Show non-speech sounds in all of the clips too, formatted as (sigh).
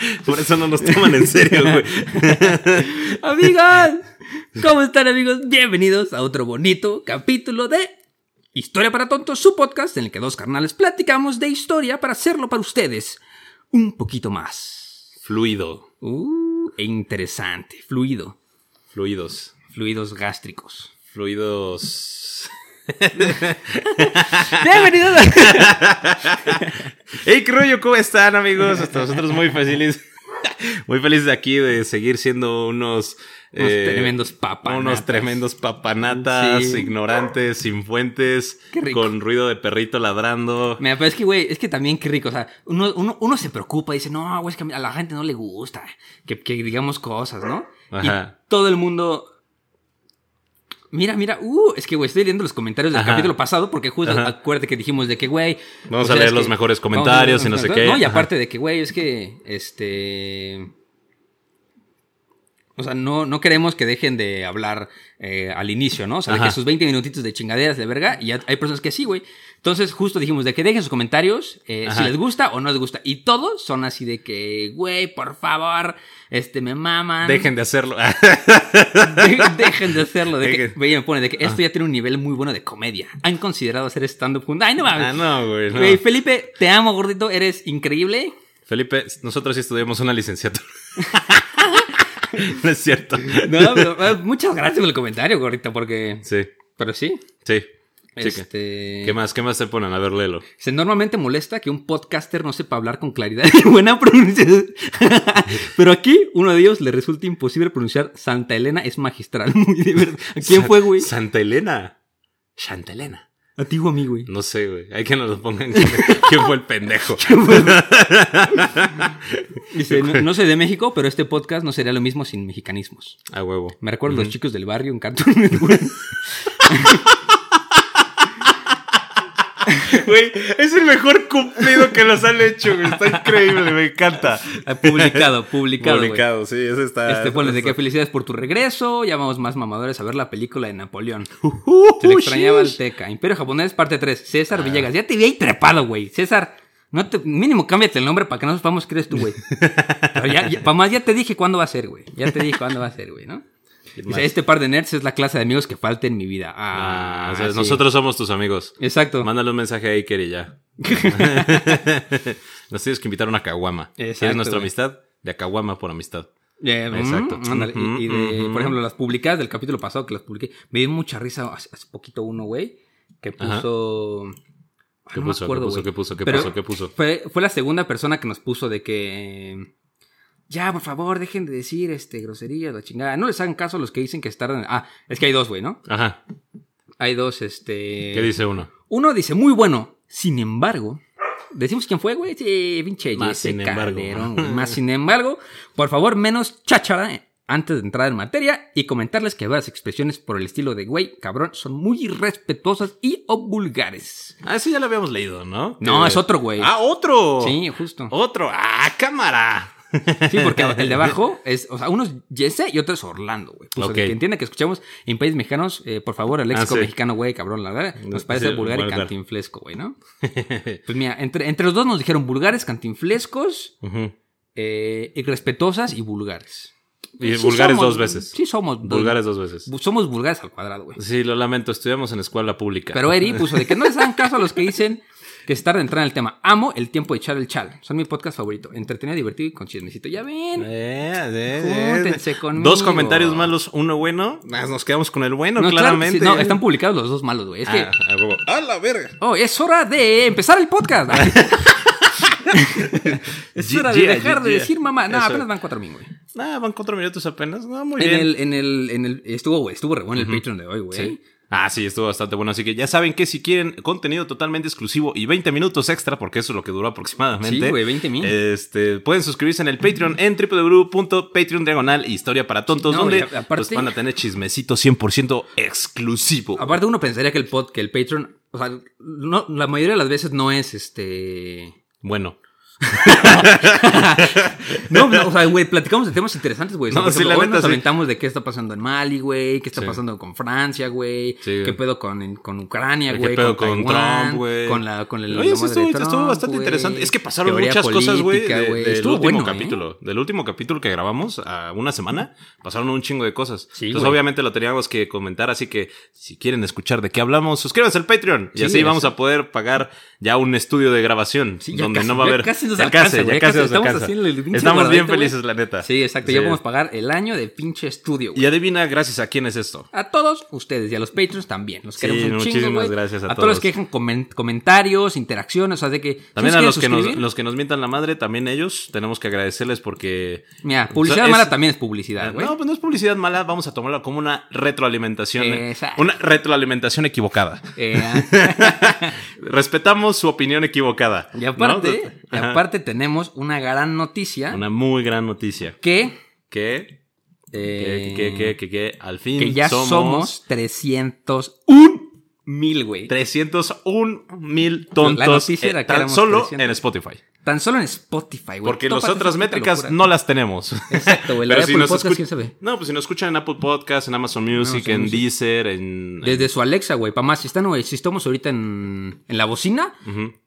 (laughs) Por eso no nos toman en serio, güey. (laughs) Amigas, ¿cómo están amigos? Bienvenidos a otro bonito capítulo de Historia para Tontos, su podcast en el que dos carnales platicamos de historia para hacerlo para ustedes un poquito más. Fluido. Uh, e interesante, fluido, Fluidos. fluidos gástricos. Fluidos. (laughs) Bienvenidos Hey, (laughs) qué rollo, ¿cómo están, amigos? Hasta nosotros muy felices. (laughs) Muy felices de aquí de seguir siendo unos. Unos eh, tremendos papanatas. Unos tremendos papanatas, Sí. ignorantes, sin fuentes, con ruido de perrito ladrando. Mira, pero es que, güey, es que también qué rico. O sea, uno, uno, uno se preocupa y dice, no, güey, es que a la gente no le gusta que, que digamos cosas, ¿no? Ajá. Y todo el mundo. Mira, mira, uh, es que, güey, estoy leyendo los comentarios del Ajá. capítulo pasado porque justo Ajá. acuérdate que dijimos de que, güey. Vamos o sea, a leer es los que- mejores vamos a leer comentarios y no sé qué. No, y Ajá. aparte de que, güey, es que, este. O sea, no, no queremos que dejen de hablar eh, al inicio, ¿no? O sea, de que sus 20 minutitos de chingaderas de verga, y hay personas que sí, güey. Entonces, justo dijimos de que dejen sus comentarios, eh, si les gusta o no les gusta. Y todos son así de que, güey, por favor, este, me maman. Dejen de hacerlo. (laughs) De- dejen de hacerlo. De que, güey, me pone de que esto ya tiene un nivel muy bueno de comedia. ¿Han considerado hacer stand-up juntos? Ay, no mames. ah, no, güey. no. Güey, Felipe, te amo, gordito. Eres increíble. Felipe, nosotros sí estudiamos una licenciatura. (laughs) (laughs) no es cierto. No, pero eh, muchas gracias por el comentario, gordito, porque. Sí, Pero sí. sí. Este. ¿Qué más? ¿Qué más te ponen? A ver, léelo. Se normalmente molesta que un podcaster no sepa hablar con claridad (laughs) y buena pronunciación. (laughs) Pero aquí, uno de ellos le resulta imposible pronunciar Santa Elena es magistral. Muy. ¿A quién Sa- fue, güey? Santa Elena. Santa Elena. A ti o a mí, güey. No sé, güey. Hay que nos lo pongan. (laughs) ¿Quién fue el pendejo? (laughs) Dice, no, no soy de México, pero este podcast no sería lo mismo sin mexicanismos. A huevo. Me recuerdo a los chicos del barrio en Cartoon Network. (laughs) Güey, es el mejor cumplido que nos han hecho, güey. Está increíble, me encanta. Ah, publicado, (laughs) publicado. Publicado, sí, ese está. Este pone de está- que felicidades por tu regreso. Ya vamos más mamadores a ver la película de Napoleón. Uh, Se le extrañaba al. Teca. Imperio japonés, parte 3. César Villegas. Ya te vi ahí trepado, güey. César, no te, mínimo cámbiate el nombre para que no sepamos que eres tú, güey. (laughs) Pero ya, ya, pa' más, ya te dije cuándo va a ser, güey. Ya te dije cuándo va a ser, güey, ¿no? Dice, este par de nerds es la clase de amigos que falta en mi vida. Ah, Ah, o sea, sí. nosotros somos tus amigos. Exacto. Mándale un mensaje a Iker y ya. (laughs) Nos tienes que invitar a una caguama. ¿Quieres nuestra güey. amistad? De caguama por amistad. Eh, Exacto. mm, ándale. Y- y, de, por ejemplo, las publicadas del capítulo pasado que las publiqué, me dio mucha risa hace, hace poquito uno, güey, que puso... Ay, ¿Qué no me puso? acuerdo, ¿Qué puso? ¿Qué puso? ¿Qué puso? ¿Qué puso? Fue, fue la segunda persona que nos puso de que... Ya, por favor, dejen de decir este groserías, la chingada. No les hagan caso a los que dicen que tardan... Ah, es que hay dos, güey, ¿no? Ajá. Hay dos, este... ¿Qué dice uno? Uno dice, muy bueno. Sin embargo, decimos quién fue, güey. Sí, pinche Más sin embargo. Calderón, güey. Más sin embargo, por favor, menos cháchara antes de entrar en materia y comentarles que varias expresiones por el estilo de güey, cabrón, son muy irrespetuosas y o vulgares. Ah, eso ya lo habíamos leído, ¿no? No, es otro, güey. Ah, otro. Sí, justo. Otro. Ah, cámara. Sí, porque el de abajo (laughs) es, o sea, uno es Jesse y otro es Orlando, güey. Puso de Ok. que entiende que escuchamos en países mexicanos, eh, por favor, el léxico Ah, sí. mexicano, güey, cabrón, la verdad, nos parece Sí, vulgar y cantinflesco, güey, ¿no? (laughs) Pues mira, entre, entre los dos nos dijeron vulgares, cantinflescos, Ujú. eh, irrespetuosas y vulgares. Y Sí vulgares somos- dos veces. Sí somos. Vulgares dos veces. Somos vulgares al cuadrado, güey. Sí, lo lamento. Estudiamos en escuela pública. Pero Eri puso de que no les hagan caso a los que dicen que se tarda en entrar en el tema. Amo el tiempo de echar el chal. Son mi podcast favorito. Entretenido, divertido y con chismecito. Ya ven. Eh, eh, eh. Júntense conmigo. Dos comentarios malos, uno bueno. Ah, Nos quedamos con el bueno, No, claro, claramente. sí, no, están publicados los dos malos, güey. Es que. Ah, a huevo. ¡A la verga! Oh, es hora de empezar el podcast. (laughs) (laughs) es hora de Yeah, dejar yeah, de yeah. decir mamá. No, Eso. apenas van cuatro mil, güey. Ah, van cuatro minutos apenas. No, muy En bien. el, en el, en el, estuvo, güey, estuvo re bueno el. Patreon de hoy, güey. Sí. Ah, sí, estuvo bastante bueno. Así que ya saben que si quieren contenido totalmente exclusivo y 20 minutos extra, porque eso es lo que duró aproximadamente. Sí, güey, 20 mil. Este, pueden suscribirse en el Patreon en www.patreon diagonal historia para tontos, No, donde aparte- pues, van a tener chismecito 100% exclusivo. Aparte, uno pensaría que el pod, que el Patreon, o sea, no, la mayoría de las veces no es este. Bueno, No, (laughs) no, o sea, güey, platicamos de temas interesantes, güey. O sea, No, sí, hoy neta, nos sí. aventamos de qué está pasando en Mali, güey, qué está Sí. pasando con Francia, güey, qué pedo con, con Ucrania, ¿Qué güey, pedo con, Trump, güey? con la con el Oye, sí, madre de estuvo, estuvo Trump, bastante interesante. Es que pasaron Teoría muchas cosas, güey, de- del Estuvo último bueno, ¿eh? capítulo. Del último capítulo que grabamos a una semana, pasaron un chingo de cosas. Sí, Entonces, obviamente lo teníamos que comentar, así que si quieren escuchar de qué hablamos, suscríbanse al Patreon. Y Sí, así vamos eso. a poder pagar ya un estudio de grabación. Donde no va a haber. Nos ya alcanza, casi, ya ya casi nos estamos alcanza. haciendo el pinche Estamos bien felices, la neta. Sí, exacto. Sí. Ya podemos pagar el año de pinche estudio, güey. Y adivina, gracias a quién es esto. A todos ustedes y a los Patreons también. Los Sí, queremos chingo, muchísimas güey. gracias a todos. los todos. que dejan comen- comentarios, interacciones, o sea, de que... ¿sí También a los que, nos, los que nos mientan la madre, también ellos, tenemos que agradecerles porque Mira, publicidad O sea, es- mala también es publicidad, güey. No, pues no es publicidad mala, vamos a tomarlo como una retroalimentación. Exacto. Una retroalimentación equivocada. Eh, (laughs) Respetamos su opinión equivocada. y aparte, ¿no? y Ajá. Aparte tenemos una gran noticia Una muy gran noticia. que, Que, eh, que, que, que, que, que, al fin que ya somos, somos 301 mil, güey. 301 mil tontos. La noticia eh, era que tan éramos solo 300. en Spotify. Tan solo en Spotify, güey. Porque las otras métricas locura. no las tenemos. Exacto, güey. La Pero de si Apple nos Podcast, ¿quién sabe? No, pues si nos escuchan en Apple Podcast, en Amazon Music, en Music. Deezer, en... Desde su Alexa, güey. Pa' más, si, están, güey, si estamos ahorita en, en la bocina,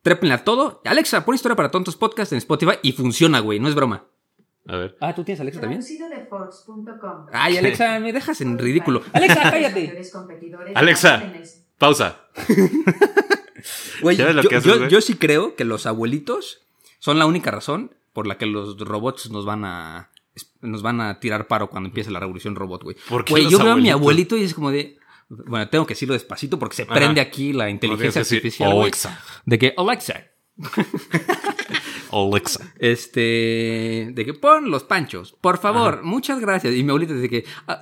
trépenle a todo. Alexa, pon historia para tontos podcast en Spotify y funciona, güey. No es broma. A ver. Ah, ¿tú tienes Alexa también? De. Ay, Alexa, me dejas en ridículo. Alexa, cállate. Alexa. Pausa. (laughs) Güey, ¿Sabes lo yo, que haces, yo- güey? yo sí creo que los abuelitos son la única razón por la que los robots nos van a nos van a tirar paro cuando empiece la revolución robot, güey. ¿Por qué Güey, yo veo a mi abuelito y es como de bueno, tengo que decirlo despacito porque se Ajá. prende aquí la inteligencia decir artificial. Alexa. De que Alexa, Alexa. este, de que pon los panchos, por favor, muchas gracias. Y mi abuelita dice que ah,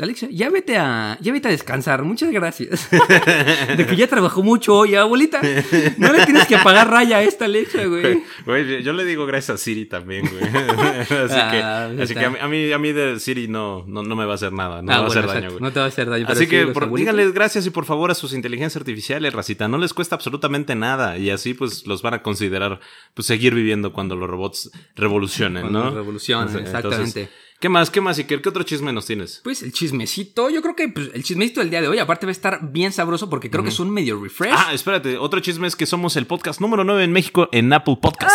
Alexa, ya vete a, ya vete a descansar, muchas gracias. (laughs) de que ya trabajó mucho hoy, abuelita. No le tienes que pagar raya a esta Alexa, güey. Güey, yo le digo gracias a Siri también, güey. así Ah, que, así que a, mí, a mí, a mí de Siri no, no, no me va a hacer nada, no Ah, me va a hacer daño, güey. No te va a hacer daño. Así sí, que por- díganles gracias y por favor a sus inteligencias artificiales, racita. No les cuesta absolutamente nada y así pues los van a considerar pues seguir viviendo cuando los robots revolucionen, Cuando ¿no? revolucionen, Entonces, exactamente. ¿Qué más? ¿Qué más? ¿Y qué, otro chisme nos tienes? Pues el chismecito, yo creo que pues, el chismecito del día de hoy, aparte va a estar bien sabroso porque creo que es un medio refresh. Ah, espérate, otro chisme es que somos el podcast número 9 en México en Apple Podcast.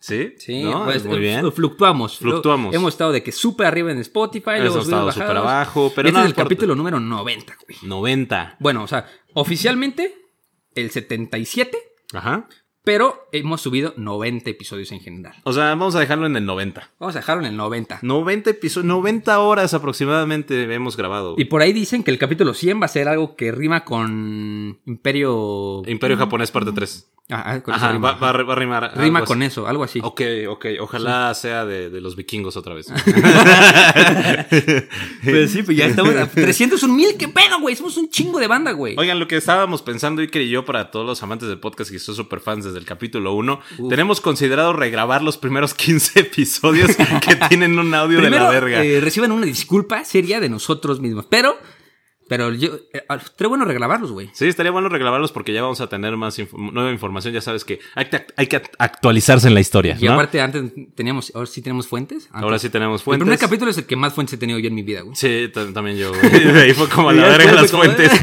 ¿Sí? Sí, ¿No? pues, muy bien. Fluctuamos. Fluctuamos. Hemos estado de que súper arriba en Spotify, luego Hemos estado súper abajo, pero este no es el capítulo número 90, güey. 90. Bueno, o sea, oficialmente el 77, Ajá. Pero hemos subido 90 episodios en general. O sea, vamos a dejarlo en el 90. Vamos a dejarlo en el 90. 90 episodios, 90 horas aproximadamente hemos grabado. Y por ahí dicen que el capítulo 100 va a ser algo que rima con Imperio... Imperio Japonés parte 3. Ah, ah, con eso rima. va, va a re- va a rimar. Rima con así. eso, algo así. Ok, ok. Ojalá sea de, de los vikingos otra vez. (laughs) Pues sí, pues ya estamos a (laughs) 301 mil, ¿qué pedo, güey? Somos un chingo de banda, güey. Oigan, lo que estábamos pensando, Iker y yo, para todos los amantes del podcast que son super fans desde el capítulo 1, Uf. tenemos considerado regrabar los primeros 15 (laughs) episodios que tienen un audio Primero, de la verga. eh, reciban una disculpa seria de nosotros mismos. Pero, pero yo, eh, ah, estaría bueno regrabarlos, güey. Sí, estaría bueno regrabarlos porque ya vamos a tener más nueva información. Ya sabes que hay, que hay que actualizarse en la historia. Y ¿no? aparte, antes teníamos, ahora sí tenemos fuentes. Antes- Ahora sí tenemos El fuentes. primer capítulo es el que más fuentes he tenido yo en mi vida, güey. Sí, también yo. (laughs) güey. Ahí fue como a la Y verga las fuentes. (laughs)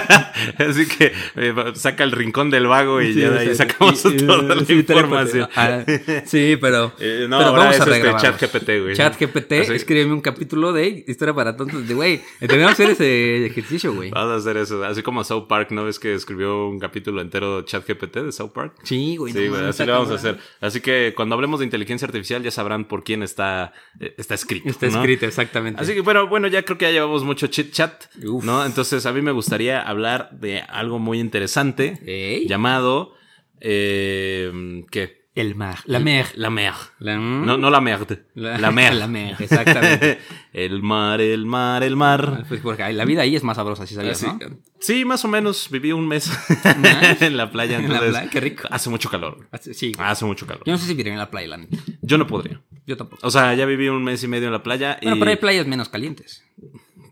(laughs) Así que eh, saca el rincón del vago y ya de ahí sacamos Y- y- toda la sí, información. Ah, sí, pero. Eh, no, pero vamos a este regrabarlos. ChatGPT, güey. ChatGPT, Así- escríbeme un capítulo de historia para tontos. De güey, tenemos que hacer ese ejercicio, güey. Vamos a hacer eso. Así como South Park, ¿no ves que escribió un capítulo entero ChatGPT de South Park? Sí, güey. Sí, no güey, así lo vamos a hacer. Así que cuando hablemos de inteligencia artificial ya sabrán por quién está, eh, está escrito. Está ¿no? escrito, exactamente. Así que bueno, bueno, ya creo que ya llevamos mucho chit chat, Uf. ¿no? Entonces a mí me gustaría hablar de algo muy interesante Ey. llamado eh, ¿qué? El mar. La mer. La mer. La, No, no la merde. La, mer. (laughs) La mer, exactamente. (laughs) el mar, el mar, el mar. Pues porque la vida ahí es más sabrosa, si sabías, Sí, ¿no? sí, más o menos. Viví un mes (laughs) en la playa. En la entonces, playa, qué rico. Hace mucho calor. Sí. güey. Hace mucho calor. Yo no sé si viviré en la playa, la neta. Yo no podría. Yo tampoco. O sea, ya viví un mes y medio en la playa y... Bueno, pero hay playas menos calientes.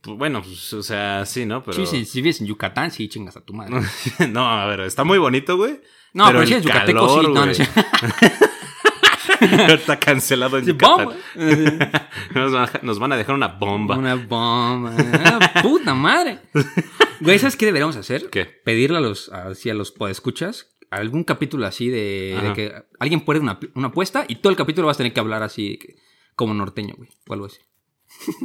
Pues, bueno, pues, o sea, sí, ¿no? Pero... Sí, sí, si vives en Yucatán, sí, chingas a tu madre. (laughs) no, a ver, está muy bonito, güey. No, pero, si el eres yucateco, calor, sí. No, no, sí. (laughs) está cancelado en (laughs) Sí, Yucatán. nos, van a, dejar una bomba. Una bomba. Ah, puta madre. Güey, ¿sabes qué deberíamos hacer? ¿Qué? Pedirle a los, así a los podescuchas algún capítulo así de, de que alguien pone una, una apuesta y todo el capítulo vas a tener que hablar así como norteño, güey. O algo así.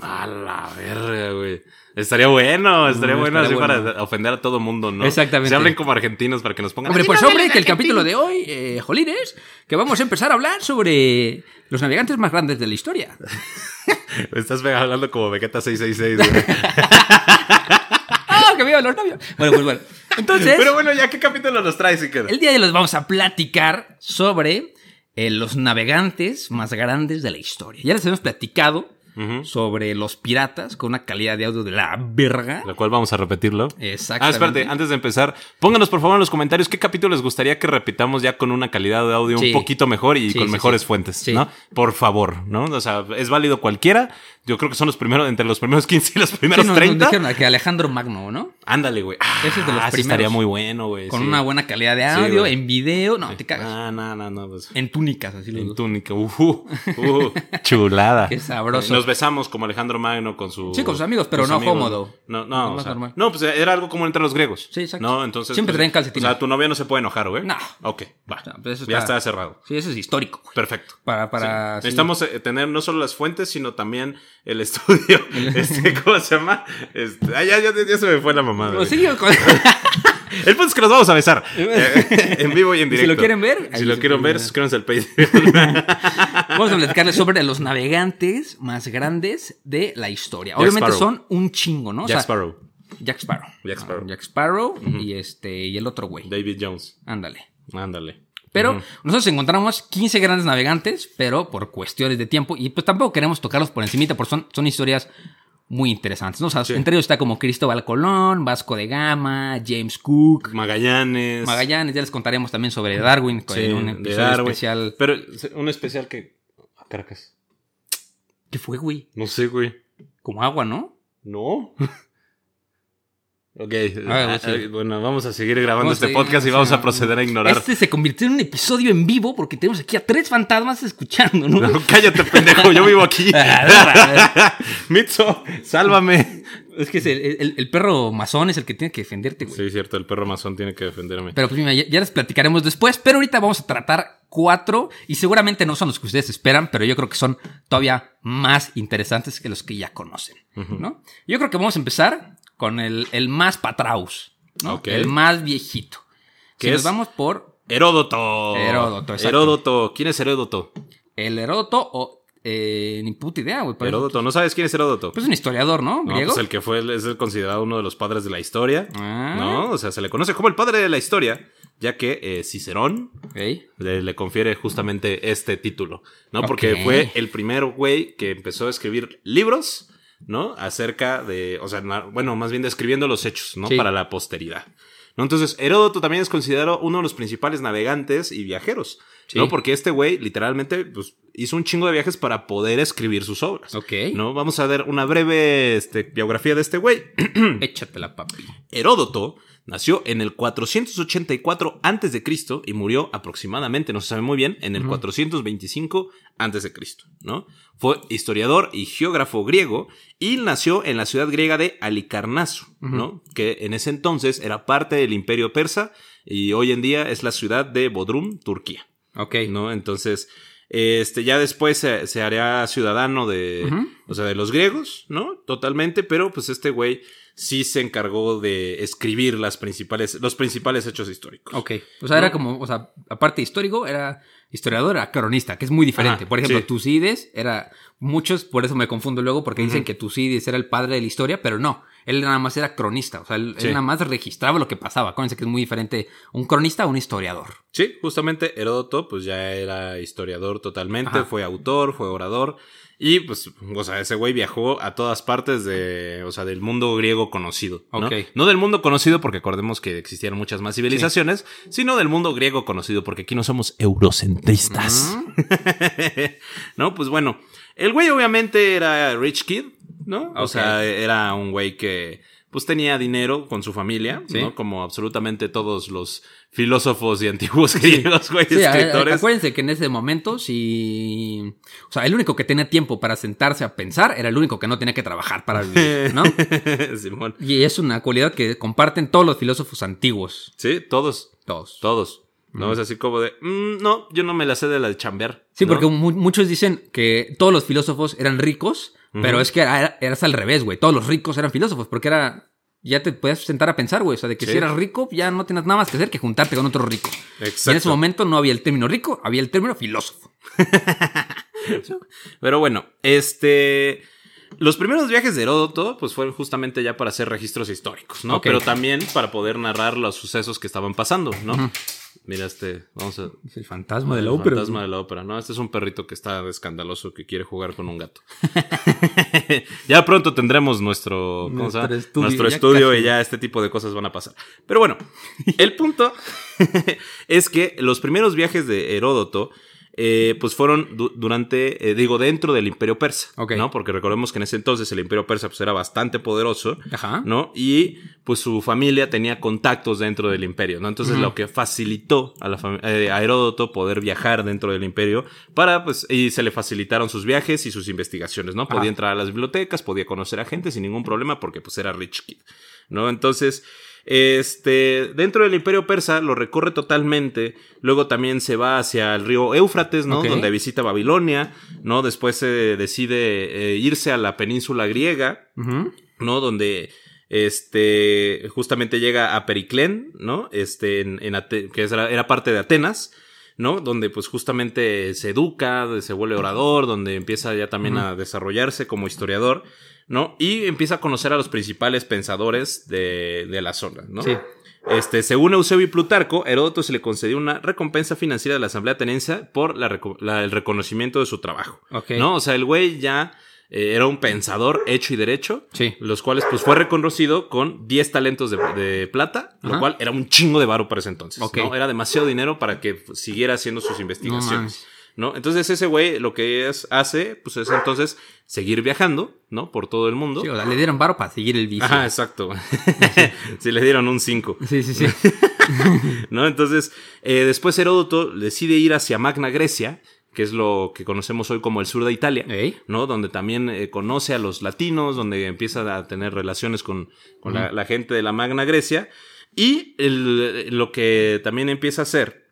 A la verga, güey. Estaría bueno, estaría Mm, bueno estaría así bueno. para ofender a todo mundo, ¿no? Exactamente. Se hablen como argentinos para que nos pongan. Hombre, "Aquí pues hombre, que el argentino". capítulo de hoy, eh, Jolines, que vamos a empezar a hablar sobre los navegantes más grandes de la historia. (laughs) Estás hablando como Vegeta 666, güey. (laughs) ¡Ah, que viva los novios! Bueno, pues bueno. Entonces, Pero bueno, ya qué capítulo nos traes, Iker? el día de hoy les vamos a platicar sobre eh, los navegantes más grandes de la historia. Ya les hemos platicado Sobre los piratas con una calidad de audio de la verga. Lo cual vamos a repetirlo. Exactamente. Ah, espérate, antes de empezar, pónganos por favor en los comentarios qué capítulo les gustaría que repitamos ya con una calidad de audio Sí. un poquito mejor y Sí, con sí, mejores fuentes. ¿no? Por favor, ¿no? O sea, es válido cualquiera. Yo creo que son los primeros, entre los primeros (laughs) 15 y los primeros nos, nos 30. dijeron que Alejandro Magno, ¿no? Ándale, güey. Ah, Ese es de los sí primeros. estaría muy bueno, güey. Con una buena calidad de audio, en video. No, te cagas. Ah, no, no, no. pues, En túnicas, así los en dos. túnica. Uh, uh, (laughs) chulada. Qué sabroso. Nos besamos como Alejandro Magno con su. Sí, con sus amigos, pero no amigos. cómodo. No, no. O sea, no, pues era algo como entre los griegos. Sí, exacto. No, entonces. Siempre pues, traen calcetines. O sea, tu novia no se puede enojar, güey. No. Ok, va. Pues eso ya está- está cerrado. Sí, eso es histórico. güey. Perfecto. Para, para. Sí. sí. Necesitamos eh, tener no solo las fuentes, sino también el (laughs) estudio. este, ¿Cómo se llama? Este, ah, ya, ya, ya se me fue la mamada. Pues sí, (laughs) El punto es que nos vamos a besar. (laughs) eh, en vivo y en Si directo. lo quieren ver, Si lo quieren ver, suscríbanse al Patreon. (laughs) Vamos a platicarles sobre los navegantes más grandes de la historia. Obviamente Sparrow. son un chingo, ¿no? O Jack sea, Sparrow. Jack Sparrow. Jack Sparrow. Ah, Jack Sparrow y este y el otro güey. David Jones. Ándale. Ándale. Pero nosotros encontramos 15 grandes navegantes, pero por cuestiones de tiempo. Y pues tampoco queremos tocarlos por encimita, porque son, son historias muy interesantes. ¿no? O sea, Sí. entre ellos está como Cristóbal Colón, Vasco de Gama, James Cook, Magallanes. Magallanes. Ya les contaremos también sobre Darwin Sí, un episodio Darwin. especial. Pero un especial que. a Caracas. ¿Qué fue, güey? No sé, güey. Como agua, ¿no? No. (laughs) Ok, Ah, ah, sí. bueno, vamos a seguir grabando Vamos este seguir, podcast y vamos a proceder a ignorar. Este se convirtió en un episodio en vivo porque tenemos aquí a tres fantasmas escuchando, ¿no? No, cállate, pendejo, yo vivo aquí. (laughs) Mitzo, sálvame. es que es el, el- el perro masón es el que tiene que defenderte, güey. Sí, cierto, el perro masón tiene que defenderme. Pero pues mira, ya, ya les platicaremos después, pero ahorita vamos a tratar cuatro y seguramente no son los que ustedes esperan, pero yo creo que son todavía más interesantes que los que ya conocen, ¿no? Yo creo que vamos a empezar con el, el más patraus, ¿no? El más viejito. ¿Qué Si nos vamos por Heródoto. Heródoto, exacto. Heródoto. ¿Quién es Heródoto? el Heródoto o... eh, ni puta idea, güey. Heródoto, ¿no sabes quién es Heródoto? Pues es un historiador, ¿no? No, Griego. pues el que fue, es el considerado uno de los padres de la historia. Ah. ¿No? O sea, se le conoce como el padre de la historia, ya que eh, Cicerón le, le confiere justamente este título, ¿no? Porque fue el primer güey que empezó a escribir libros, ¿no? Acerca de, o sea, bueno, más bien describiendo los hechos, ¿no? Sí. Para la posteridad. ¿no? Entonces, Heródoto también es considerado uno de los principales navegantes y viajeros, Sí. ¿no? Porque este güey literalmente pues, hizo un chingo de viajes para poder escribir sus obras. Ok. ¿No? Vamos a ver una breve este, biografía de este güey. (clears throat) Échatela, papi. Heródoto nació en el 484 a.C. y murió aproximadamente, no se sabe muy bien, en el 425 a.C., ¿no? Fue historiador y geógrafo griego y nació en la ciudad griega de Alicarnaso, ¿no? Que en ese entonces era parte del imperio persa y hoy en día es la ciudad de Bodrum, Turquía, Ok. ¿no? Entonces, este, ya después se, se hará ciudadano de, o sea, de los griegos, ¿no? Totalmente, pero pues este güey sí se encargó de escribir las principales, los principales hechos históricos. Ok. O sea, era como, o sea, aparte histórico, era historiador, era cronista, que es muy diferente. Ajá, por ejemplo, sí. Tucídides era. Muchos, por eso me confundo luego, porque dicen que Tucídides era el padre de la historia, pero no. Él nada más era cronista. O sea, él, nada más registraba lo que pasaba. Acuérdense que es muy diferente un cronista a un historiador. Sí, justamente Heródoto, pues ya era historiador totalmente, Ajá. fue autor, fue orador. Y pues, o sea, ese güey viajó a todas partes de, o sea, del mundo griego conocido. ¿no? No del mundo conocido, porque acordemos que existían muchas más civilizaciones, sino del mundo griego conocido, porque aquí no somos eurocentristas. (laughs) no, pues bueno, el güey obviamente era rich kid, ¿no? O sea, era un güey que pues tenía dinero con su familia, Sí. ¿no? Como absolutamente todos los filósofos y antiguos (laughs) griegos, güey, Sí, escritores. acuérdense que en ese momento, si. O sea, el único que tenía tiempo para sentarse a pensar era el único que no tenía que trabajar para vivir, ¿no? (laughs) Simón. Y es una cualidad que comparten todos los filósofos antiguos. Sí, todos, Todos. todos. No es así como de, "Mm, no, yo no me la sé de la de chambear. Sí, ¿no? porque mu- muchos dicen que todos los filósofos eran ricos, pero es que era, era- eras al revés, güey. Todos los ricos eran filósofos, porque era. Ya te podías sentar a pensar, güey. O sea, de que Sí. si eras rico, ya no tienes nada más que hacer que juntarte con otro rico. Y en ese Exacto. momento no había el término rico, había el término filósofo. (laughs) Pero bueno, este. Los primeros viajes de Heródoto, pues fueron justamente ya para hacer registros históricos, ¿no? Pero también para poder narrar los sucesos que estaban pasando, ¿no? Mira, este, vamos a. Es el fantasma de el la ópera. fantasma güey. de la ópera, ¿no? Este es un perrito que está escandaloso que quiere jugar con un gato. (laughs) ya pronto tendremos nuestro. Nuestro estudio, nuestro ya estudio casi. y ya este tipo de cosas van a pasar. Pero bueno, el punto (laughs) es que los primeros viajes de Heródoto eh, pues fueron du- durante, eh, digo, dentro del imperio persa. ¿no? Porque recordemos que en ese entonces el imperio persa pues era bastante poderoso, Ajá. ¿no? Y pues su familia tenía contactos dentro del imperio, ¿no? Entonces lo que facilitó a, la eh, a Heródoto poder viajar dentro del imperio para, pues, y se le facilitaron sus viajes y sus investigaciones, ¿no? Podía Ajá. entrar a las bibliotecas, podía conocer a gente sin ningún problema porque pues era rich kid, ¿no? Entonces, este, dentro del imperio persa lo recorre totalmente, luego también se va hacia el río Éufrates, ¿no? Donde visita Babilonia, ¿no? Después se decide eh, irse a la península griega. ¿no? Donde este justamente llega a Periclén, ¿no? Este, en, en Ate- que era, era parte de Atenas, ¿no? Donde pues justamente se educa, se vuelve orador, donde empieza ya también a desarrollarse como historiador, ¿no? Y empieza a conocer a los principales pensadores de, de la zona, ¿no? Sí. Este, según Eusebio y Plutarco, Heródoto se le concedió una recompensa financiera de la Asamblea Ateniense por la la- el reconocimiento de su trabajo. ¿No? O sea, el güey ya eh, era un pensador hecho y derecho. Sí. Los cuales, pues, fue reconocido con 10 talentos de, de plata, lo cual era un chingo de varo para ese entonces. ¿no? Era demasiado dinero para que siguiera haciendo sus investigaciones. ¿No? Entonces, ese güey lo que es- hace, pues, es entonces seguir viajando, ¿no? Por todo el mundo. Sí, o sea, le dieron varo para seguir el vicio. Ajá, exacto. (laughs) si le dieron un 5. Sí, sí, sí. (laughs) ¿no? Entonces, eh, después Heródoto decide ir hacia Magna Grecia, que es lo que conocemos hoy como el sur de Italia. ¿no? Donde también eh, conoce a los latinos, donde empieza a tener relaciones con, con la, la gente de la Magna Grecia. Y el- lo que también empieza a hacer,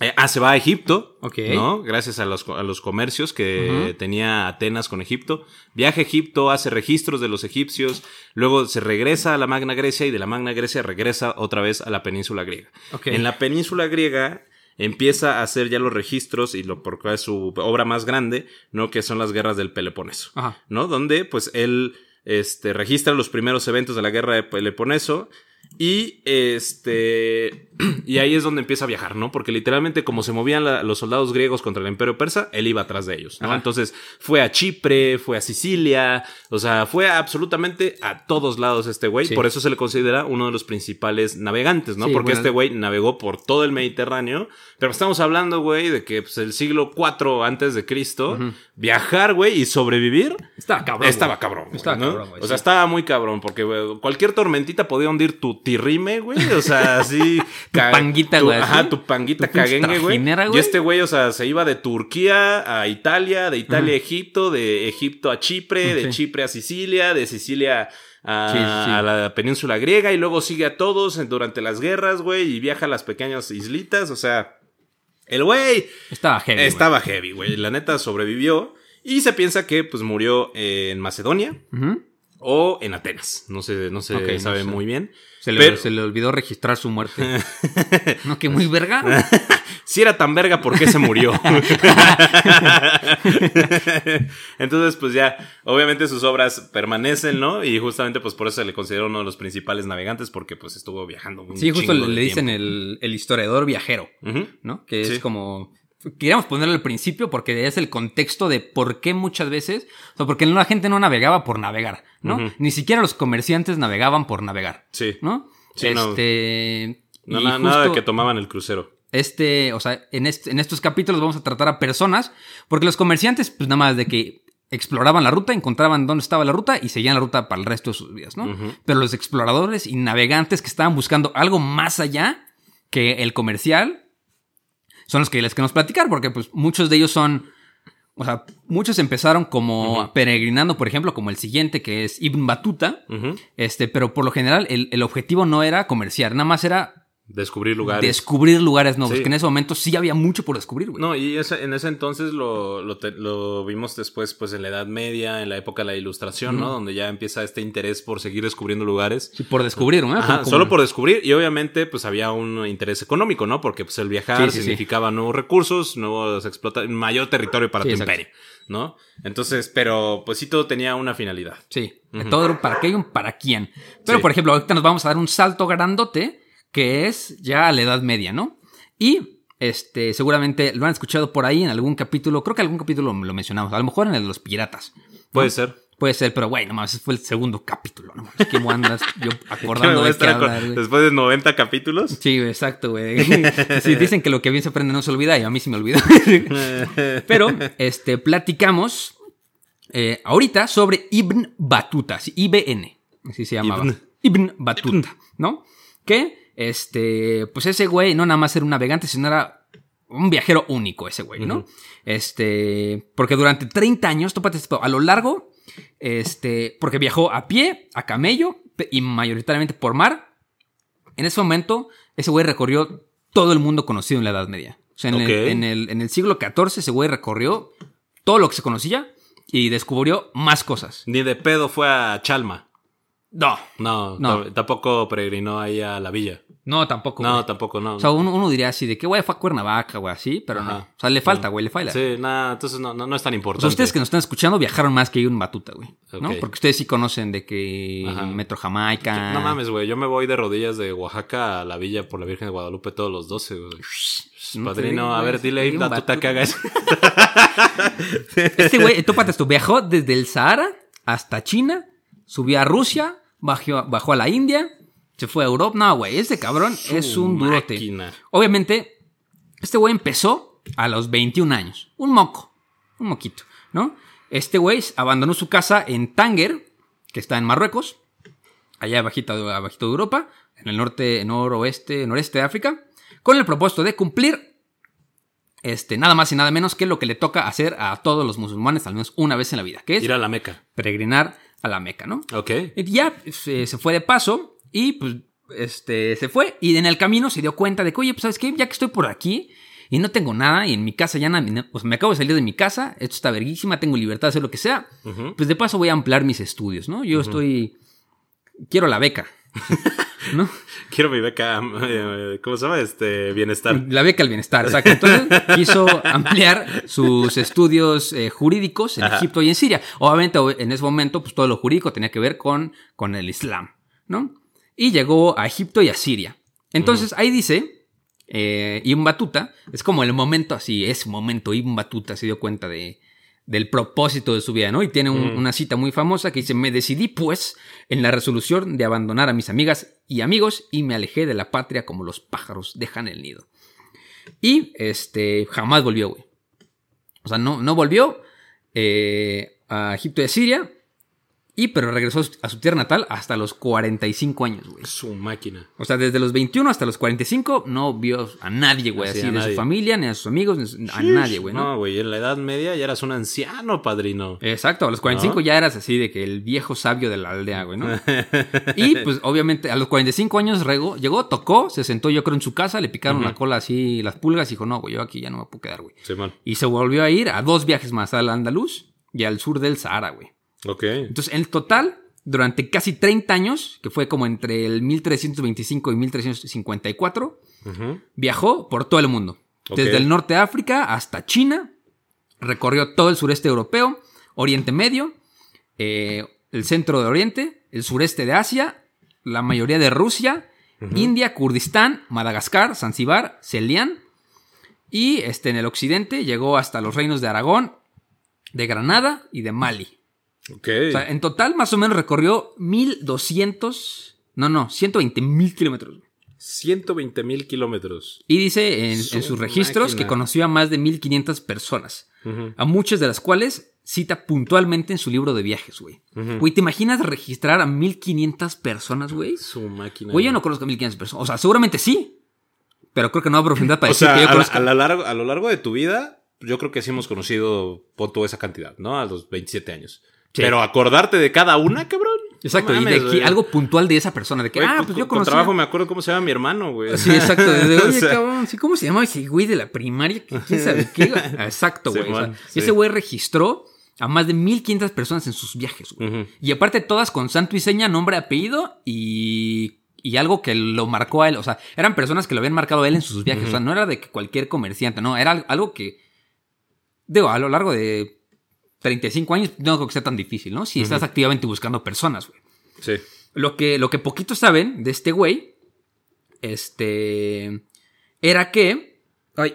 eh, ah, se va a Egipto. ¿no? Gracias a los, a los comercios que tenía Atenas con Egipto. Viaja a Egipto, hace registros de los egipcios, luego se regresa a la Magna Grecia y de la Magna Grecia regresa otra vez a la península griega. En la península griega empieza a hacer ya los registros y lo porque es su obra más grande, ¿no? Que son las guerras del Peloponeso. Ajá. ¿no? Donde pues él este, registra los primeros eventos de la guerra de Peloponeso y este (clears throat) y ahí es donde empieza a viajar, ¿no? Porque literalmente como se movían la- los soldados griegos contra el imperio persa, él iba atrás de ellos, ¿no? Ajá. Entonces fue a Chipre, fue a Sicilia, o sea, fue absolutamente a todos lados este güey, Sí. por eso se le considera uno de los principales navegantes, ¿no? Sí, Porque bueno. este güey navegó por todo el Mediterráneo, pero estamos hablando, güey, de que pues, el siglo 4 antes de Cristo, viajar, güey, y sobrevivir Estaba cabrón. estaba güey. cabrón. güey, Estaba ¿no? cabrón, güey, O sea, sí. estaba muy cabrón, porque güey, cualquier tormentita podía hundir tu tirrime, güey. O sea, (laughs) así. Panguita, güey. Ajá, tu panguita Tu caguengue, güey. Y este güey, o sea, se iba de Turquía a Italia, de Italia a Egipto, de Egipto a Chipre, de. Chipre a Sicilia, de Sicilia a, Sí, sí, sí. a la península griega y luego sigue a todos durante las guerras, güey, y viaja a las pequeñas islitas. O sea, el güey Estaba heavy. güey. estaba heavy, güey. La neta sobrevivió y se piensa que pues murió en Macedonia. O en Atenas. No se, no se sabe sé. muy bien. Se le, Pero- se le olvidó registrar su muerte. (laughs) no, que muy verga. (laughs) Si era tan verga, ¿por qué se murió? (laughs) Entonces, pues ya, obviamente sus obras permanecen, ¿no? Y justamente, pues por eso se le considera uno de los principales navegantes, porque pues estuvo viajando un Sí, justo le, dicen el, el historiador viajero. ¿no? Que Sí. es como... Queríamos ponerlo al principio porque es el contexto de por qué muchas veces, o sea, porque la gente no navegaba por navegar, ¿no? Ni siquiera los comerciantes navegaban por navegar, Sí. ¿no? Sí, este... No, y na- nada de que tomaban el crucero. este, o sea, en, est- en estos capítulos vamos a tratar a personas, porque los comerciantes, pues nada más de que exploraban la ruta, encontraban dónde estaba la ruta y seguían la ruta para el resto de sus vidas, ¿no? Pero los exploradores y navegantes que estaban buscando algo más allá que el comercial son los que les queremos platicar, porque pues muchos de ellos son, o sea, muchos empezaron como peregrinando, por ejemplo, como el siguiente que es Ibn Batuta, este, pero por lo general el, el objetivo no era comerciar, nada más era Descubrir lugares. descubrir lugares nuevos, Sí. que en ese momento sí había mucho por descubrir, güey. No, y ese- en ese entonces lo, lo, te- lo vimos después, pues en la Edad Media, en la época de la Ilustración, ¿no? Donde ya empieza este interés por seguir descubriendo lugares. Sí, por descubrir, ¿no? Ajá, solo por descubrir y obviamente pues había un interés económico, ¿no? Porque pues el viajar Sí, sí, sí. significaba nuevos recursos, nuevos explota mayor territorio para tu exacto. imperio, ¿no? Entonces, pero pues sí todo tenía una finalidad. Sí, todo era un para qué y un para quién. Pero, por ejemplo, ahorita nos vamos a dar un salto grandote, que es ya a la Edad Media, ¿no? Y este, seguramente lo han escuchado por ahí en algún capítulo, creo que algún capítulo lo mencionamos, a lo mejor en el de los piratas. Puede ser. Puede ser, pero güey, nomás fue el segundo capítulo, ¿no? ¿Cómo andas yo (laughs) acordando de qué con- hablar, después de 90 capítulos. Sí, exacto, güey. (laughs) (laughs) Sí, dicen que lo que bien se aprende no se olvida y a mí sí me olvidó. Pero, este, platicamos eh, ahorita sobre Ibn Batuta, sí, IBN, así se llamaba. Ibn. Ibn, Batuta, ¿no? Que, este, pues ese güey no nada más era un navegante, sino era un viajero único ese güey, ¿no? Este, porque durante 30 años, tópate esto, a lo largo, este, porque viajó a pie, a camello y mayoritariamente por mar, en ese momento, ese güey recorrió todo el mundo conocido en la Edad Media. O sea, en, el, en, el, en el siglo XIV, ese güey recorrió todo lo que se conocía y descubrió más cosas. Ni de pedo fue a Chalma. No. No, No. tampoco peregrinó ahí a la villa. No, tampoco. No, güey. tampoco, no. O sea, uno, uno diría así de que güey fue a Cuernavaca, güey, así, pero no. O sea, le falta, güey, le falta. Sí, nada, entonces no, no, no es tan O importante. sea, ustedes que nos están escuchando viajaron más que yo en Batuta, güey. ¿no? Porque ustedes sí conocen de que Ajá. Metro Jamaica. No mames, güey. Yo me voy de rodillas de Oaxaca a la villa por la Virgen de Guadalupe todos los 12, güey. No Padrino, digo, a ver, dile ahí, un batuta. que hagas. Este güey, tópate esto, viajó desde el Sahara hasta China, subió a Rusia, bajó, bajó a la India, se fue a Europa. No, güey, ese cabrón es un durote. máquina. Obviamente, este güey empezó a los 21 años. Un moco, un moquito, ¿no? Este güey abandonó su casa en Tánger, que está en Marruecos, allá abajito, abajito de Europa, en el norte, noroeste, noreste de África, con el propósito de cumplir este, nada más y nada menos que lo que le toca hacer a todos los musulmanes al menos una vez en la vida, que es Ir a la Meca. peregrinar a la Meca, ¿no? Ok. Y ya se, se fue de paso y pues este se fue y en el camino se dio cuenta de que, oye, pues sabes qué, ya que estoy por aquí y no tengo nada y en mi casa ya nada, pues me acabo de salir de mi casa, esto está verguísima, tengo libertad de hacer lo que sea, pues de paso voy a ampliar mis estudios, ¿no? Yo estoy, quiero la beca, (laughs) ¿no? Quiero mi beca, eh, ¿cómo se llama? Este, bienestar. La beca al bienestar, exacto. Entonces quiso ampliar sus estudios eh, jurídicos en Ajá. Egipto y en Siria. Obviamente en ese momento pues todo lo jurídico tenía que ver con, con el Islam, ¿no? Y llegó a Egipto y a Siria. Entonces ahí dice, eh, Ibn Batuta, es como el momento así, ese momento Ibn Batuta se dio cuenta de, del propósito de su vida, ¿no? Y tiene un- una cita muy famosa que dice, me decidí pues en la resolución de abandonar a mis amigas y amigos y me alejé de la patria como los pájaros dejan el nido. Y este, jamás volvió, güey. O sea, no, no volvió eh, a Egipto y a Siria. Y pero regresó a su tierra natal hasta los 45 años, güey. Su máquina. O sea, desde los 21 hasta los 45 no vio a nadie, güey. Así, Así, a de nadie. su familia, ni a sus amigos, ni a nadie, güey, ¿no? No, güey, en la Edad Media ya eras un anciano, padrino. Exacto, a los 45 ¿No? ya eras así de que el viejo sabio de la aldea, güey, ¿no? (laughs) y pues obviamente a los 45 años regó- llegó, tocó, se sentó yo creo en su casa, le picaron la cola así las pulgas y dijo, no, güey, yo aquí ya no me puedo quedar, güey. Simón. Y se volvió a ir a dos viajes más, al Andaluz y al sur del Sahara, güey. Ok. Entonces, en total, durante casi 30 años, que fue como entre el 1325 y 1354, Ujú. viajó por todo el mundo. Desde el norte de África hasta China, recorrió todo el sureste europeo, Oriente Medio, eh, el centro de Oriente, el sureste de Asia, la mayoría de Rusia, India, Kurdistán, Madagascar, Zanzíbar, Celián, y este, en el occidente llegó hasta los reinos de Aragón, de Granada y de Mali. Ok. O sea, en total más o menos recorrió 1200, no, no, 120 mil kilómetros. 120 mil kilómetros. Y dice en, Su en sus registros máquina. que conoció a más de 1500 personas, a muchas de las cuales cita puntualmente en su libro de viajes, güey. Güey, ¿te imaginas registrar a 1500 personas, güey? Su máquina. Güey, yo no conozco a 1500 personas. O sea, seguramente sí, pero creo que no hay profundidad para (laughs) O decir sea, que yo a, conozco. a lo largo, a lo largo de tu vida, yo creo que sí hemos conocido por toda esa cantidad, ¿no? A los 27 años. Sí. Pero acordarte de cada una, cabrón. Exacto, No y de aquí- algo puntual de esa persona, de que, Güey, ah, con- pues yo con trabajo me acuerdo cómo se llama mi hermano, güey. Sí, exacto. (laughs) O oye, sea, cabrón, ¿sí, ¿cómo se llamaba ese güey de la primaria? ¿Qui- ¿Quién sabe qué? (laughs) Exacto, güey. o sea, sí. Ese güey registró a más de 1500 personas en sus viajes, güey. Y aparte todas con santo y seña, nombre, apellido y, y algo que lo marcó a él. O sea, eran personas que lo habían marcado a él en sus viajes. O sea, no era de que cualquier comerciante, no, era al- algo que, digo, a lo largo de 35 años no creo que sea tan difícil, ¿no? Si estás activamente buscando personas, güey. Sí. Lo que, lo que poquitos saben de este güey, este, era que, ay,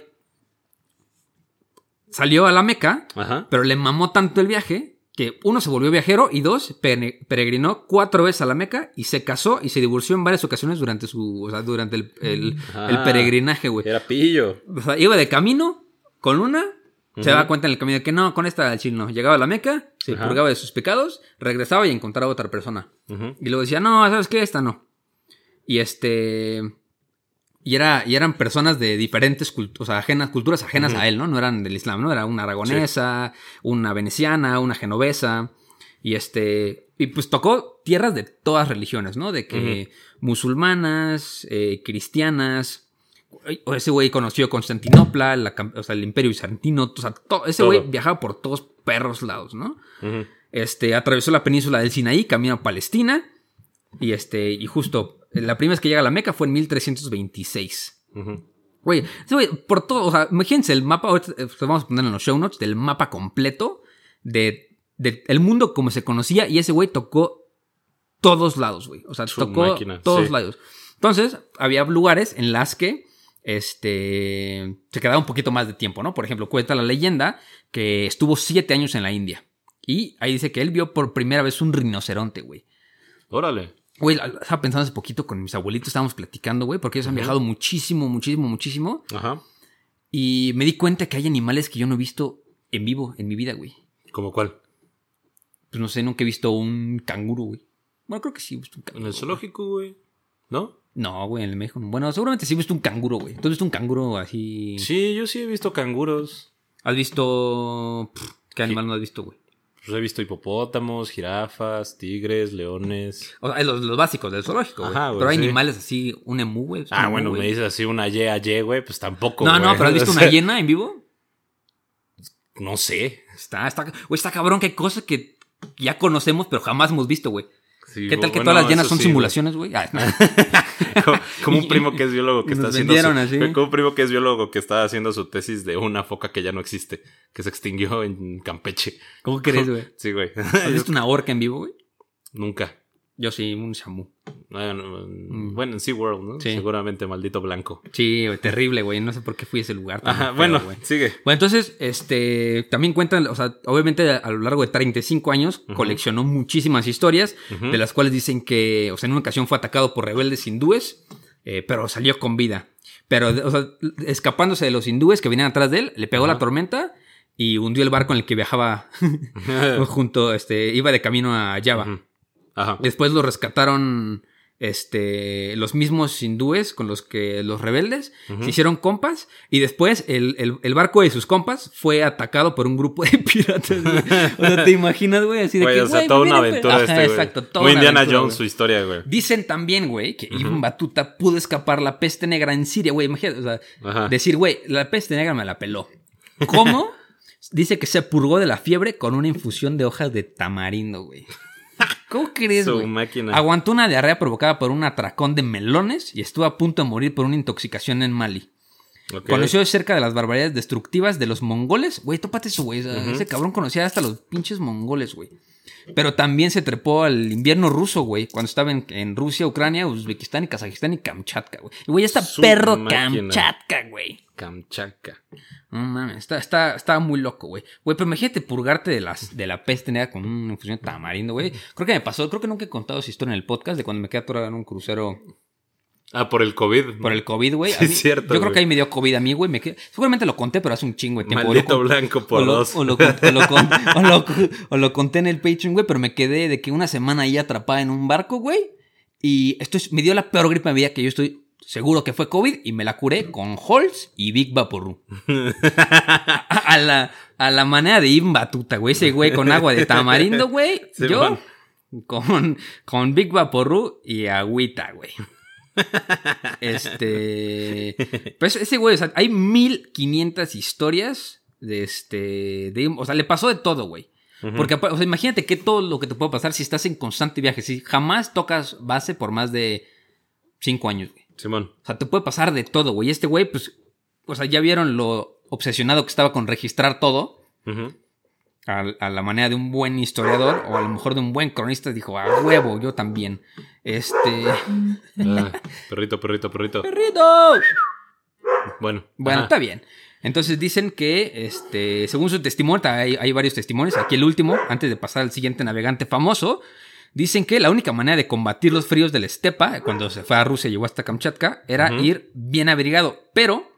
salió a la Meca, Ajá. pero le mamó tanto el viaje que uno se volvió viajero y dos, pere- peregrinó cuatro veces a la Meca y se casó y se divorció en varias ocasiones durante su, o sea, durante el, el- Ah. el peregrinaje, güey. Era pillo. O sea, iba de camino con una, se daba cuenta en el camino de que no, con esta al chile no. Llegaba a la Meca, se Ajá. purgaba de sus pecados, regresaba y encontraba a otra persona. Y luego decía, no, ¿sabes qué? Esta no. Y este. Y, era, y eran personas de diferentes culturas, o sea, ajenas, culturas ajenas a él, ¿no? No eran del Islam, ¿no? Era una aragonesa, una veneciana, una genovesa. Y este. Y pues tocó tierras de todas religiones, ¿no? De que musulmanas, eh, cristianas. O ese güey conoció Constantinopla, la o sea, el imperio bizantino. O sea, to- ese Todo. güey viajaba por todos perros lados, ¿no? Este, atravesó la península del Sinaí, camino a Palestina. Y este, y justo, la primera vez que llega a la Meca fue en 1326. Ujú. Güey, ese güey, por todo, o sea, imagínense el mapa, ahorita, eh, lo vamos a poner en los show notes, del mapa completo de, de el mundo como se conocía. Y ese güey tocó todos lados, güey. O sea, Su tocó máquina, todos sí. lados. Entonces, había lugares en las que este, se quedaba un poquito más de tiempo, ¿no? Por ejemplo, cuenta la leyenda que estuvo siete años en la India. Y ahí dice que él vio por primera vez un rinoceronte, güey. Órale. Güey, estaba pensando hace poquito con mis abuelitos, estábamos platicando, güey, porque ellos han viajado muchísimo, muchísimo, muchísimo. Ajá. Y me di cuenta que hay animales que yo no he visto en vivo en mi vida, güey. ¿Cómo cuál? Pues no sé, nunca he visto un canguro, güey. Bueno, creo que sí he visto un En canguro. el zoológico, güey. ¿No? No, güey, en el México no. Bueno, seguramente sí he visto un canguro, güey. ¿Tú has visto un canguro así? Sí, yo sí he visto canguros. ¿Has visto... ¿Qué animal no has visto, güey? Pues he visto hipopótamos, jirafas, tigres, leones. O sea, los, los básicos del zoológico, güey. Ajá, güey, Pero hay sí. animales así, un emú, güey. Ah, emú, bueno, güey. me dices así una Y a Y, güey, pues tampoco. No, no, pero ¿has visto (laughs) una hiena en vivo? No sé. Está, está, güey, está cabrón que hay cosas que ya conocemos, pero jamás hemos visto, güey. Sí, ¿Qué tal que bueno, todas las eso son sí, simulaciones, güey? Ah, no. (laughs) Como, como un primo que es biólogo que está haciendo. Su, así. (laughs) Como un primo que es biólogo que está haciendo su tesis de una foca que ya no existe, que se extinguió en Campeche. ¿Cómo crees, (laughs) güey? Sí, güey. ¿Has visto una orca en vivo, güey? Nunca. Yo sí, un shamu. Bueno, bueno, en SeaWorld, ¿no? Mm. Sí. Seguramente maldito blanco. Sí, terrible, güey. No sé por qué fui a ese lugar. tan Ajá, feo, bueno, güey. sigue. Bueno, entonces, este, también cuentan, o sea, obviamente a lo largo de 35 años coleccionó muchísimas historias, de las cuales dicen que, o sea, en una ocasión fue atacado por rebeldes hindúes, eh, pero salió con vida. Pero, o sea, escapándose de los hindúes que venían atrás de él, le pegó la tormenta y hundió el barco en el que viajaba (laughs) (laughs) junto, este, iba de camino a Java. Ajá. Después lo rescataron este, los mismos hindúes con los que los rebeldes se hicieron compas y después el, el- el barco de sus compas fue atacado por un grupo (laughs) de piratas. O sea, ¿te (laughs) imaginas, güey? Así de Güey, que, o sea, toda una aventura este, güey. Exacto, toda Muy una Indiana aventura, Jones su historia, güey. Dicen también, güey, que Ibn Batuta pudo escapar la peste negra en Siria, güey. Imagínate, o sea, Ajá. decir, güey, la peste negra me la peló. ¿Cómo? (laughs) Dice que se purgó de la fiebre con una infusión de hojas de tamarindo, güey. ¿Cómo crees, Su güey? máquina. Aguantó una diarrea provocada por un atracón de melones y estuvo a punto de morir por una intoxicación en Mali. Ok. Conoció cerca de las barbaridades destructivas de los mongoles. Güey, tópate eso, güey. Ese cabrón conocía hasta los pinches mongoles, güey. Pero también se trepó al invierno ruso, güey. Cuando estaba en, en Rusia, Ucrania, Uzbekistán y Kazajistán y Kamchatka, güey. Y, güey, ya está Su perro máquina. Kamchatka, güey. Kamchatka. No mames, está, está, está muy loco, güey. Güey, pero imagínate purgarte de, las, de la peste negra con una infusión de tamarindo, güey. Creo que me pasó, creo que nunca he contado esa historia en el podcast de cuando me quedé atorado en un crucero Ah, por el COVID. por el COVID, güey. Sí, es cierto, Yo creo que ahí me dio COVID a mí, güey. me quedé- Seguramente lo conté, pero hace un chingo de tiempo. Maldito O lo blanco por dos. Lo, lo- o lo conté en el Patreon, güey, pero me quedé de que una semana ahí atrapada en un barco, güey. Y esto es- me dio la peor gripe de mi vida que yo estoy seguro que fue COVID y me la curé con Halls y Big Vaporru. a, (laughs) a la, a la manera de Ibn Batuta, güey. Ese güey con agua de tamarindo, güey. (laughs) Sí, yo man. con, con Big Vaporru y agüita, güey. Este. Pues ese güey, o sea, hay 1500 historias de este. de- o sea, le pasó de todo, güey. Porque, o sea, imagínate que todo lo que te puede pasar si estás en constante viaje. Si jamás tocas base por más de 5 años, güey. Simón. O sea, te puede pasar de todo, güey. Este güey, pues. O sea, ya vieron lo obsesionado que estaba con registrar todo. A, a la manera de un buen historiador. O a lo mejor de un buen cronista. Dijo, a huevo, yo también. Este. Ah, (laughs) perrito, perrito, perrito. ¡Perrito! Bueno. Bueno, ajá. está bien. Entonces dicen que, este, según su testimonio, hay, hay varios testimonios. Aquí el último, antes de pasar al siguiente navegante famoso, dicen que la única manera de combatir los fríos de la estepa, cuando se fue a Rusia y llegó hasta Kamchatka, era ir bien abrigado. Pero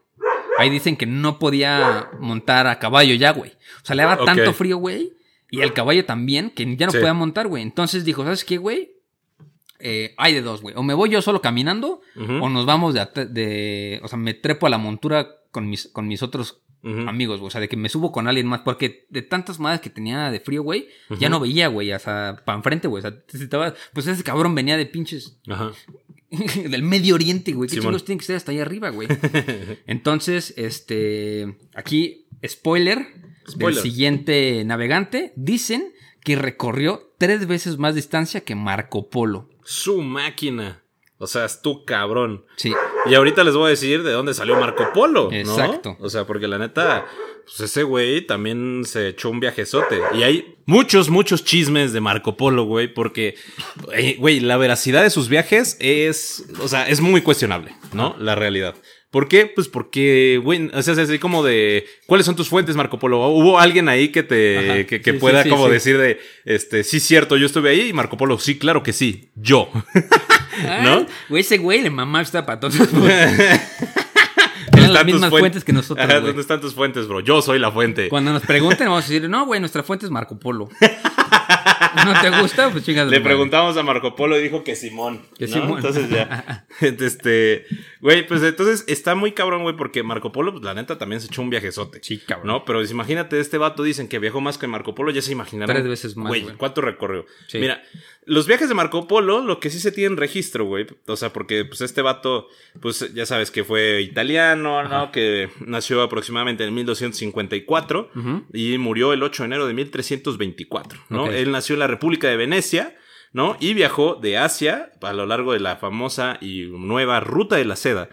ahí dicen que no podía montar a caballo ya, güey. O sea, le daba tanto frío, güey. Y el caballo también, que ya no Sí. podía montar, güey. Entonces dijo, ¿sabes qué, güey? Eh, hay de dos, güey. O me voy yo solo caminando, o nos vamos de, de- O sea, me trepo a la montura con mis, con mis otros Amigos, güey. O sea, de que me subo con alguien más. Porque de tantas madres que tenía de frío, güey, ya no veía, güey. O sea, para enfrente, güey. O sea, estaba- pues ese cabrón venía de pinches. Ajá. (laughs) del Medio Oriente, güey. ¿Qué chingos tiene que ser hasta ahí arriba, güey? (laughs) Entonces, este. Aquí, spoiler. Spoiler. Del siguiente navegante. Dicen que recorrió tres veces más distancia que Marco Polo. Su máquina. O sea, es tu cabrón. Sí. Y ahorita les voy a decir de dónde salió Marco Polo, ¿no? Exacto. O sea, porque la neta, pues ese güey también se echó un viajezote. Y hay muchos, muchos chismes de Marco Polo, güey, porque, eh, güey, la veracidad de sus viajes es, o sea, es muy cuestionable, ¿no? La realidad. ¿Por qué? Pues porque, güey, o sea, es así como de, ¿cuáles son tus fuentes, Marco Polo? ¿Hubo alguien ahí que te, Ajá. que, que Sí, pueda sí, como sí. decir de, este, sí, cierto, yo estuve ahí y Marco Polo, sí, claro que sí, yo. (laughs) ¿No? Güey, ese güey le mamá está para todos. (laughs) Tienen las mismas fuen- fuentes que nosotros, Ajá. ¿Dónde están tus fuentes, bro? Yo soy la fuente. Cuando nos pregunten, vamos a decir, no, güey, nuestra fuente es Marco Polo. (laughs) (laughs) ¿No te gusta? Pues chingas. Le preguntamos a Marco Polo y dijo que Simón. Que ¿no? Simón. Entonces ya. (laughs) este. Güey, pues entonces está muy cabrón, güey, porque Marco Polo, pues la neta también se echó un viajezote. Sí, cabrón. ¿No? Pero pues, imagínate, este vato dicen que viajó más que Marco Polo, ya se imaginarán. Tres veces más, güey. ¿cuánto recorrió? Sí. Mira, los viajes de Marco Polo, lo que sí se tiene en registro, güey. O sea, porque pues este vato, pues ya sabes que fue italiano, ¿no? Que nació aproximadamente en 1254 Ujú. y murió el 8 de enero de 1324, ¿no? Él nació en la República de Venecia, ¿no? Y viajó de Asia a lo largo de la famosa y nueva Ruta de la Seda.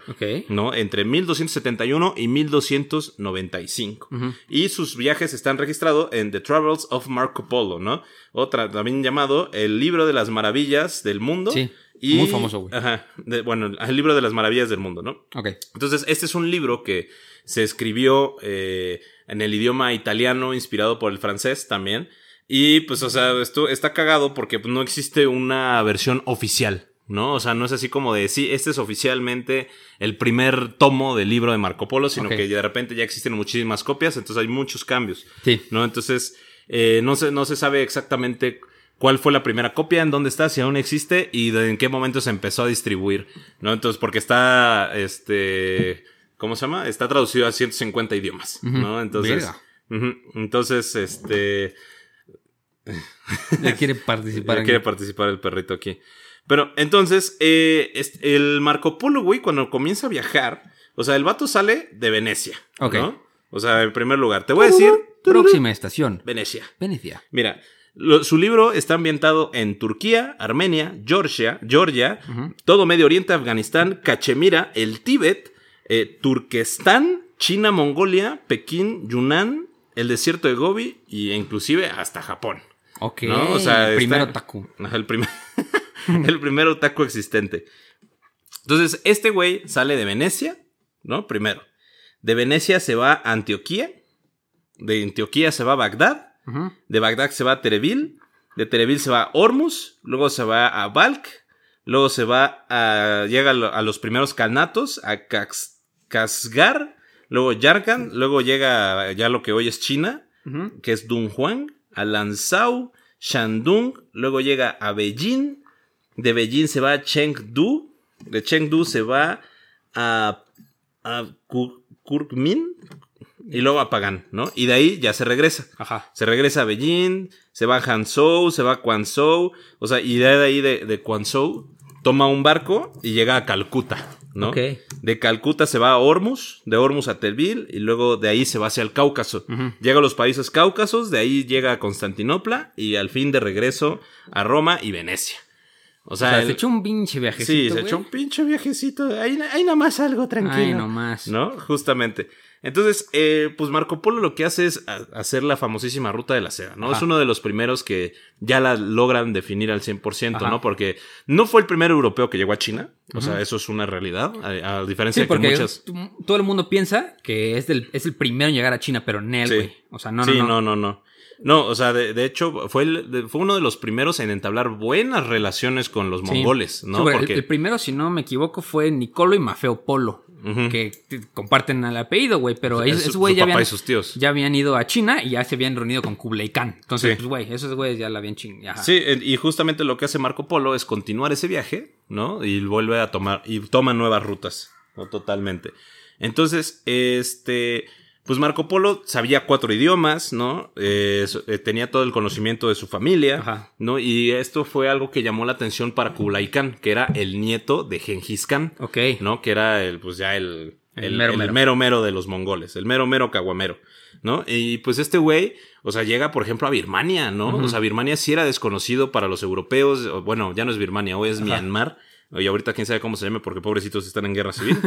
¿no? Entre 1271 y 1295. Ujú. Y sus viajes están registrados en The Travels of Marco Polo, ¿no? Otra, también llamado El Libro de las Maravillas del Mundo. Sí, Y, muy famoso, güey. Ajá. de- bueno, el Libro de las Maravillas del Mundo, ¿no? Ok. Entonces, este es un libro que se escribió eh, en el idioma italiano, inspirado por el francés también. Y pues, o sea, esto está cagado porque pues, no existe una versión oficial, ¿no? O sea, no es así como de, sí, este es oficialmente el primer tomo del libro de Marco Polo, sino que de repente ya existen muchísimas copias, entonces hay muchos cambios, Sí. ¿no? Entonces, eh, no, se, no se sabe exactamente cuál fue la primera copia, en dónde está, si aún existe y de en qué momento se empezó a distribuir, ¿no? Entonces, porque está, este, ¿cómo se llama? Está traducido a 150 idiomas. ¿no? Entonces, ujú. entonces, este, (laughs) Ya quiere participar. ya quiere participar el perrito aquí. Pero entonces, eh, el Marco Polo, güey, cuando comienza a viajar, o sea, el vato sale de Venecia, Ok. ¿no? O sea, en primer lugar, te voy a decir Próxima estación. Venecia. Venecia. Mira, Lo- su libro está ambientado en Turquía, Armenia, Georgia, Georgia, todo Medio Oriente, Afganistán, Cachemira, el Tíbet, eh, Turquestán, China, Mongolia, Pekín, Yunnan, el desierto de Gobi y inclusive hasta Japón. Ok. ¿no? O sea, el primer está- otaku. El primer, (laughs) el primer otaku existente. Entonces, este güey sale de Venecia, ¿no? Primero. De Venecia se va a Antioquía. De Antioquía se va a Bagdad. De Bagdad se va a Terevil. De Terevil se va a Hormuz. Luego se va a Balk. Luego se va a. Llega a lo- a los primeros kanatos, a Kax- Kasgar. Luego Yarkand. Luego llega ya lo que hoy es China que es Dunhuang, a Lansao, Shandong, luego llega a Beijing, de Beijing se va a Chengdu, de Chengdu se va a, a Ku- Kurkmin y luego a Pagan, ¿no? Y de ahí ya se regresa. Ajá. Se regresa a Beijing, se va a Hanzhou, se va a Quanzhou, o sea, y de ahí de, de Quanzhou toma un barco y llega a Calcuta, ¿no? De Calcuta se va a Hormuz, de Hormuz a Terbil y luego de ahí se va hacia el Cáucaso. Llega a los países cáucasos, de ahí llega a Constantinopla y al fin de regreso a Roma y Venecia. O O sea, se echó un pinche viajecito. sí, se güey. echó un pinche viajecito. Ahí, ahí nada más algo tranquilo. Ay, nomás. ¿No? Justamente. Entonces, eh, pues Marco Polo lo que hace es hacer la famosísima ruta de la seda, ¿no? Ajá. Es uno de los primeros que ya la logran definir al 100%, Ajá. ¿no? Porque no fue el primer europeo que llegó a China, o sea, eso es una realidad, a, a diferencia Sí, de que muchas... todo el mundo piensa que es, del, es el primero en llegar a China, pero Nel, Sí. güey. O sea, no, sí, no, no. no, no, no. No, o sea, de, de hecho, fue, el- de- fue uno de los primeros en entablar buenas relaciones con los Sí. mongoles, ¿no? Sí, porque el- el, primero, si no me equivoco, fue Nicolo y Mafeo Polo. Que comparten el apellido, güey. Pero Es esos su ya, habían- y sus tíos. ya habían ido a China y ya se habían reunido con Kublai Khan. Entonces, Sí. pues, güey, esos güeyes ya la habían chingado. Sí, y justamente lo que hace Marco Polo es continuar ese viaje, ¿no? Y vuelve a tomar, y toma nuevas rutas, ¿no? Totalmente. Entonces, este, pues Marco Polo sabía cuatro idiomas, ¿no? Eh, eh, tenía todo el conocimiento de su familia, Ajá. ¿no? Y esto fue algo que llamó la atención para Kublai Khan, que era el nieto de Genghis Khan, Ok. ¿no? Que era el, pues ya el, El el, mero el mero. mero mero de los mongoles, el mero mero caguamero, ¿no? Y pues este güey, o sea, llega por ejemplo a Birmania, ¿no? O sea, Birmania sí era desconocido para los europeos, bueno, ya no es Birmania, hoy es Myanmar, y ahorita quién sabe cómo se llame porque pobrecitos están en guerra civil,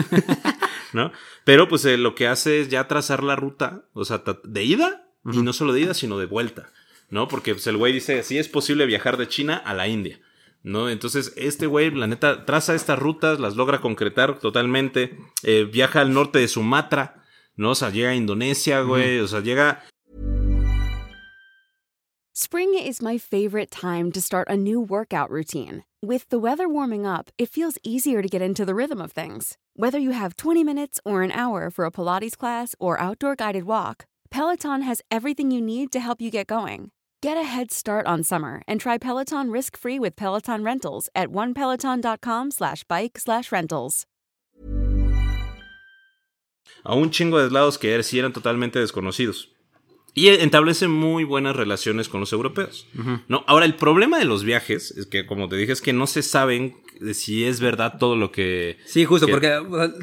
(laughs) ¿no? Pero pues eh, lo que hace es ya trazar la ruta, o sea, de ida, y no solo de ida, sino de vuelta, ¿no? Porque pues el güey dice, sí es posible viajar de China a la India. ¿No? Entonces, este güey, la neta, traza estas rutas, las logra concretar totalmente. eh, viaja al norte de Sumatra, ¿no? O sea, llega a Indonesia, güey. O sea, llega. Spring is my favorite time to start a new workout routine. With the weather warming up, it feels easier to get into the rhythm of things. Whether you have 20 minutes or an hour for a Pilates class or outdoor guided walk, Peloton has everything you need to help you get going. Get a head start on summer and try Peloton risk-free with Peloton Rentals at onepeloton.com slash bike slash rentals. a un chingo de lados que sí eran totalmente desconocidos. Y establece muy buenas relaciones con los europeos. ¿no? Ahora, el problema de los viajes es que, como te dije, es que no se saben si es verdad todo lo que. Sí, justo, que- porque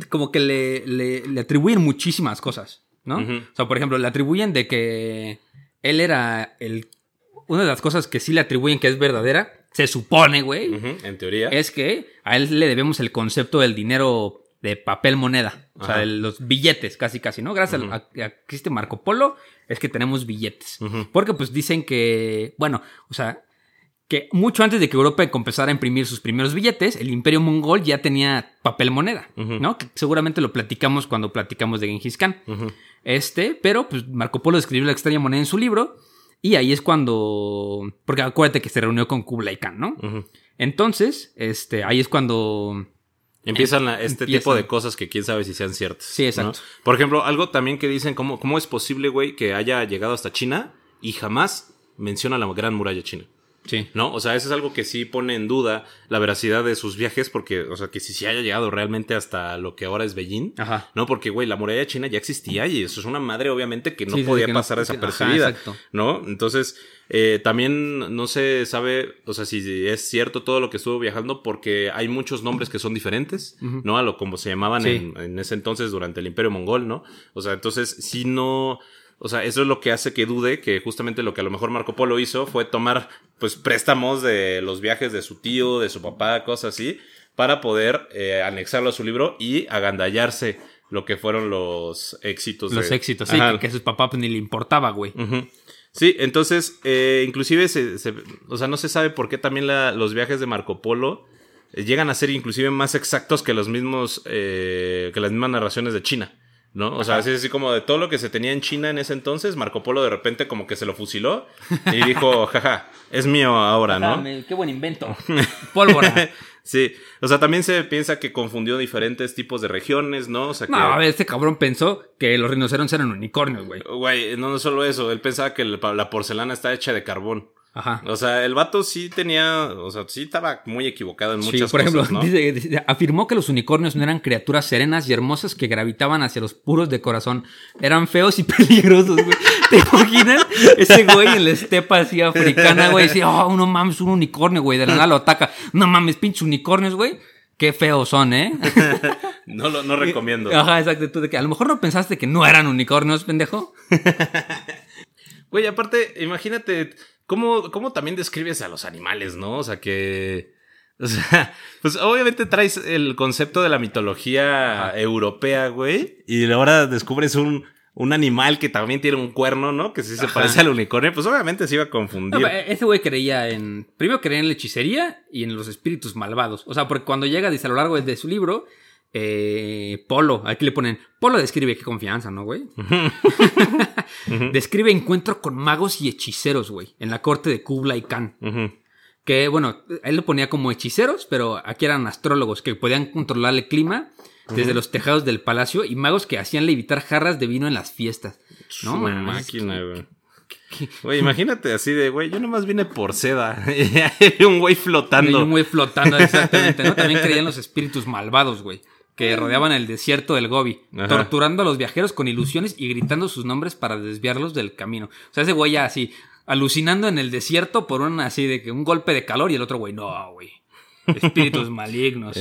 como que le, le- le atribuyen muchísimas cosas, ¿no? O sea, por ejemplo, le atribuyen de que él era el... Una de las cosas que sí le atribuyen que es verdadera, se supone, güey, en teoría. es que a él le debemos el concepto del dinero de papel moneda, o sea, de los billetes, casi casi, ¿no? Gracias a- que este Marco Polo es que tenemos billetes. Porque pues dicen que, bueno, o sea, que mucho antes de que Europa empezara a imprimir sus primeros billetes, el imperio mongol ya tenía papel moneda. ¿no? Que seguramente lo platicamos cuando platicamos de Genghis Khan. Este, pero pues Marco Polo escribió la extraña moneda en su libro y ahí es cuando, porque acuérdate que se reunió con Kublai Khan, ¿no? Entonces, este, ahí es cuando Empiezan a- este Empiezan. tipo de cosas que quién sabe si sean ciertas. Sí, exacto. ¿no? Por ejemplo, algo también que dicen, ¿cómo, ¿cómo es posible, güey, que haya llegado hasta China y jamás menciona la gran muralla china? Sí. ¿No? O sea, eso es algo que sí pone en duda la veracidad de sus viajes, porque, o sea, que si se haya llegado realmente hasta lo que ahora es Beijing, Ajá. ¿no? Porque, güey, la muralla china ya existía y eso es una madre, obviamente, que no Sí, podía que no- pasar que- desapercibida, ajá, exacto. ¿no? Entonces, eh, también no se sabe, o sea, si es cierto todo lo que estuvo viajando, porque hay muchos nombres que son diferentes, ¿no? A lo como se llamaban Sí. en, en ese entonces durante el Imperio Mongol, ¿no? O sea, entonces, si no o sea, eso es lo que hace que dude que justamente lo que a lo mejor Marco Polo hizo fue tomar, pues, préstamos de los viajes de su tío, de su papá, cosas así, para poder eh, anexarlo a su libro y agandallarse lo que fueron los éxitos. Los de- éxitos, sí, Ajá. que, a sus papás pues, ni le importaba, güey. Sí, entonces, eh, inclusive, se, se- o sea, no se sabe por qué también la- los viajes de Marco Polo eh, llegan a ser inclusive más exactos que los mismos, eh, que las mismas narraciones de China, ¿no? O sea, así, así como de todo lo que se tenía en China en ese entonces, Marco Polo de repente como que se lo fusiló (laughs) y dijo, jaja, es mío ahora, ¿no? Me- qué buen invento. (laughs) Pólvora. Sí, o sea, también se piensa que confundió diferentes tipos de regiones, ¿no? O sea, que... No, a ver, este cabrón pensó que los rinocerontes eran unicornios, güey. Güey, no, no solo eso, él pensaba que la porcelana está hecha de carbón. Ajá. O sea, el vato sí tenía, o sea, sí estaba muy equivocado en Sí, muchas por ejemplo, cosas, ¿no? dice- dice- afirmó que los unicornios no eran criaturas serenas y hermosas que gravitaban hacia los puros de corazón. Eran feos y (laughs) peligrosos, güey. ¿Te imaginas? Ese güey en la estepa así africana, güey. Dice, oh, no mames, un unicornio, güey. De la nada lo ataca. No mames, pinches unicornios, güey. Qué feos son, ¿eh? (laughs) No lo no recomiendo. Ajá, exacto. Tú de que a lo mejor no pensaste que no eran unicornios, pendejo. (laughs) Güey, aparte, imagínate cómo, cómo también describes a los animales, ¿no? O sea, que... (laughs) O sea, pues obviamente traes el concepto de la mitología europea, güey, y ahora descubres un, un animal que también tiene un cuerno, ¿no? Que sí se Ajá. parece al unicornio, pues obviamente se iba a confundir. pero ese güey creía en. Primero creía en la hechicería y en los espíritus malvados. O sea, porque cuando llega, dice a lo largo de su libro, eh, Polo, aquí le ponen. Polo describe qué confianza, ¿no, güey? (laughs) describe encuentro con magos y hechiceros, güey, en la corte de Kublai Khan. Que bueno, él lo ponía como hechiceros, pero aquí eran astrólogos que podían controlar el clima desde los tejados del palacio y magos que hacían levitar jarras de vino en las fiestas. No, Su máquina, güey. Güey, imagínate así de, güey, yo nomás vine por seda. (laughs) Un güey flotando. Y un güey flotando, exactamente, ¿no? También creían los espíritus malvados, güey. Que rodeaban el desierto del Gobi, Ajá. torturando a los viajeros con ilusiones y gritando sus nombres para desviarlos del camino. O sea, ese güey ya así, alucinando en el desierto por un así de que un golpe de calor y el otro güey, no, güey. Espíritus (laughs) malignos.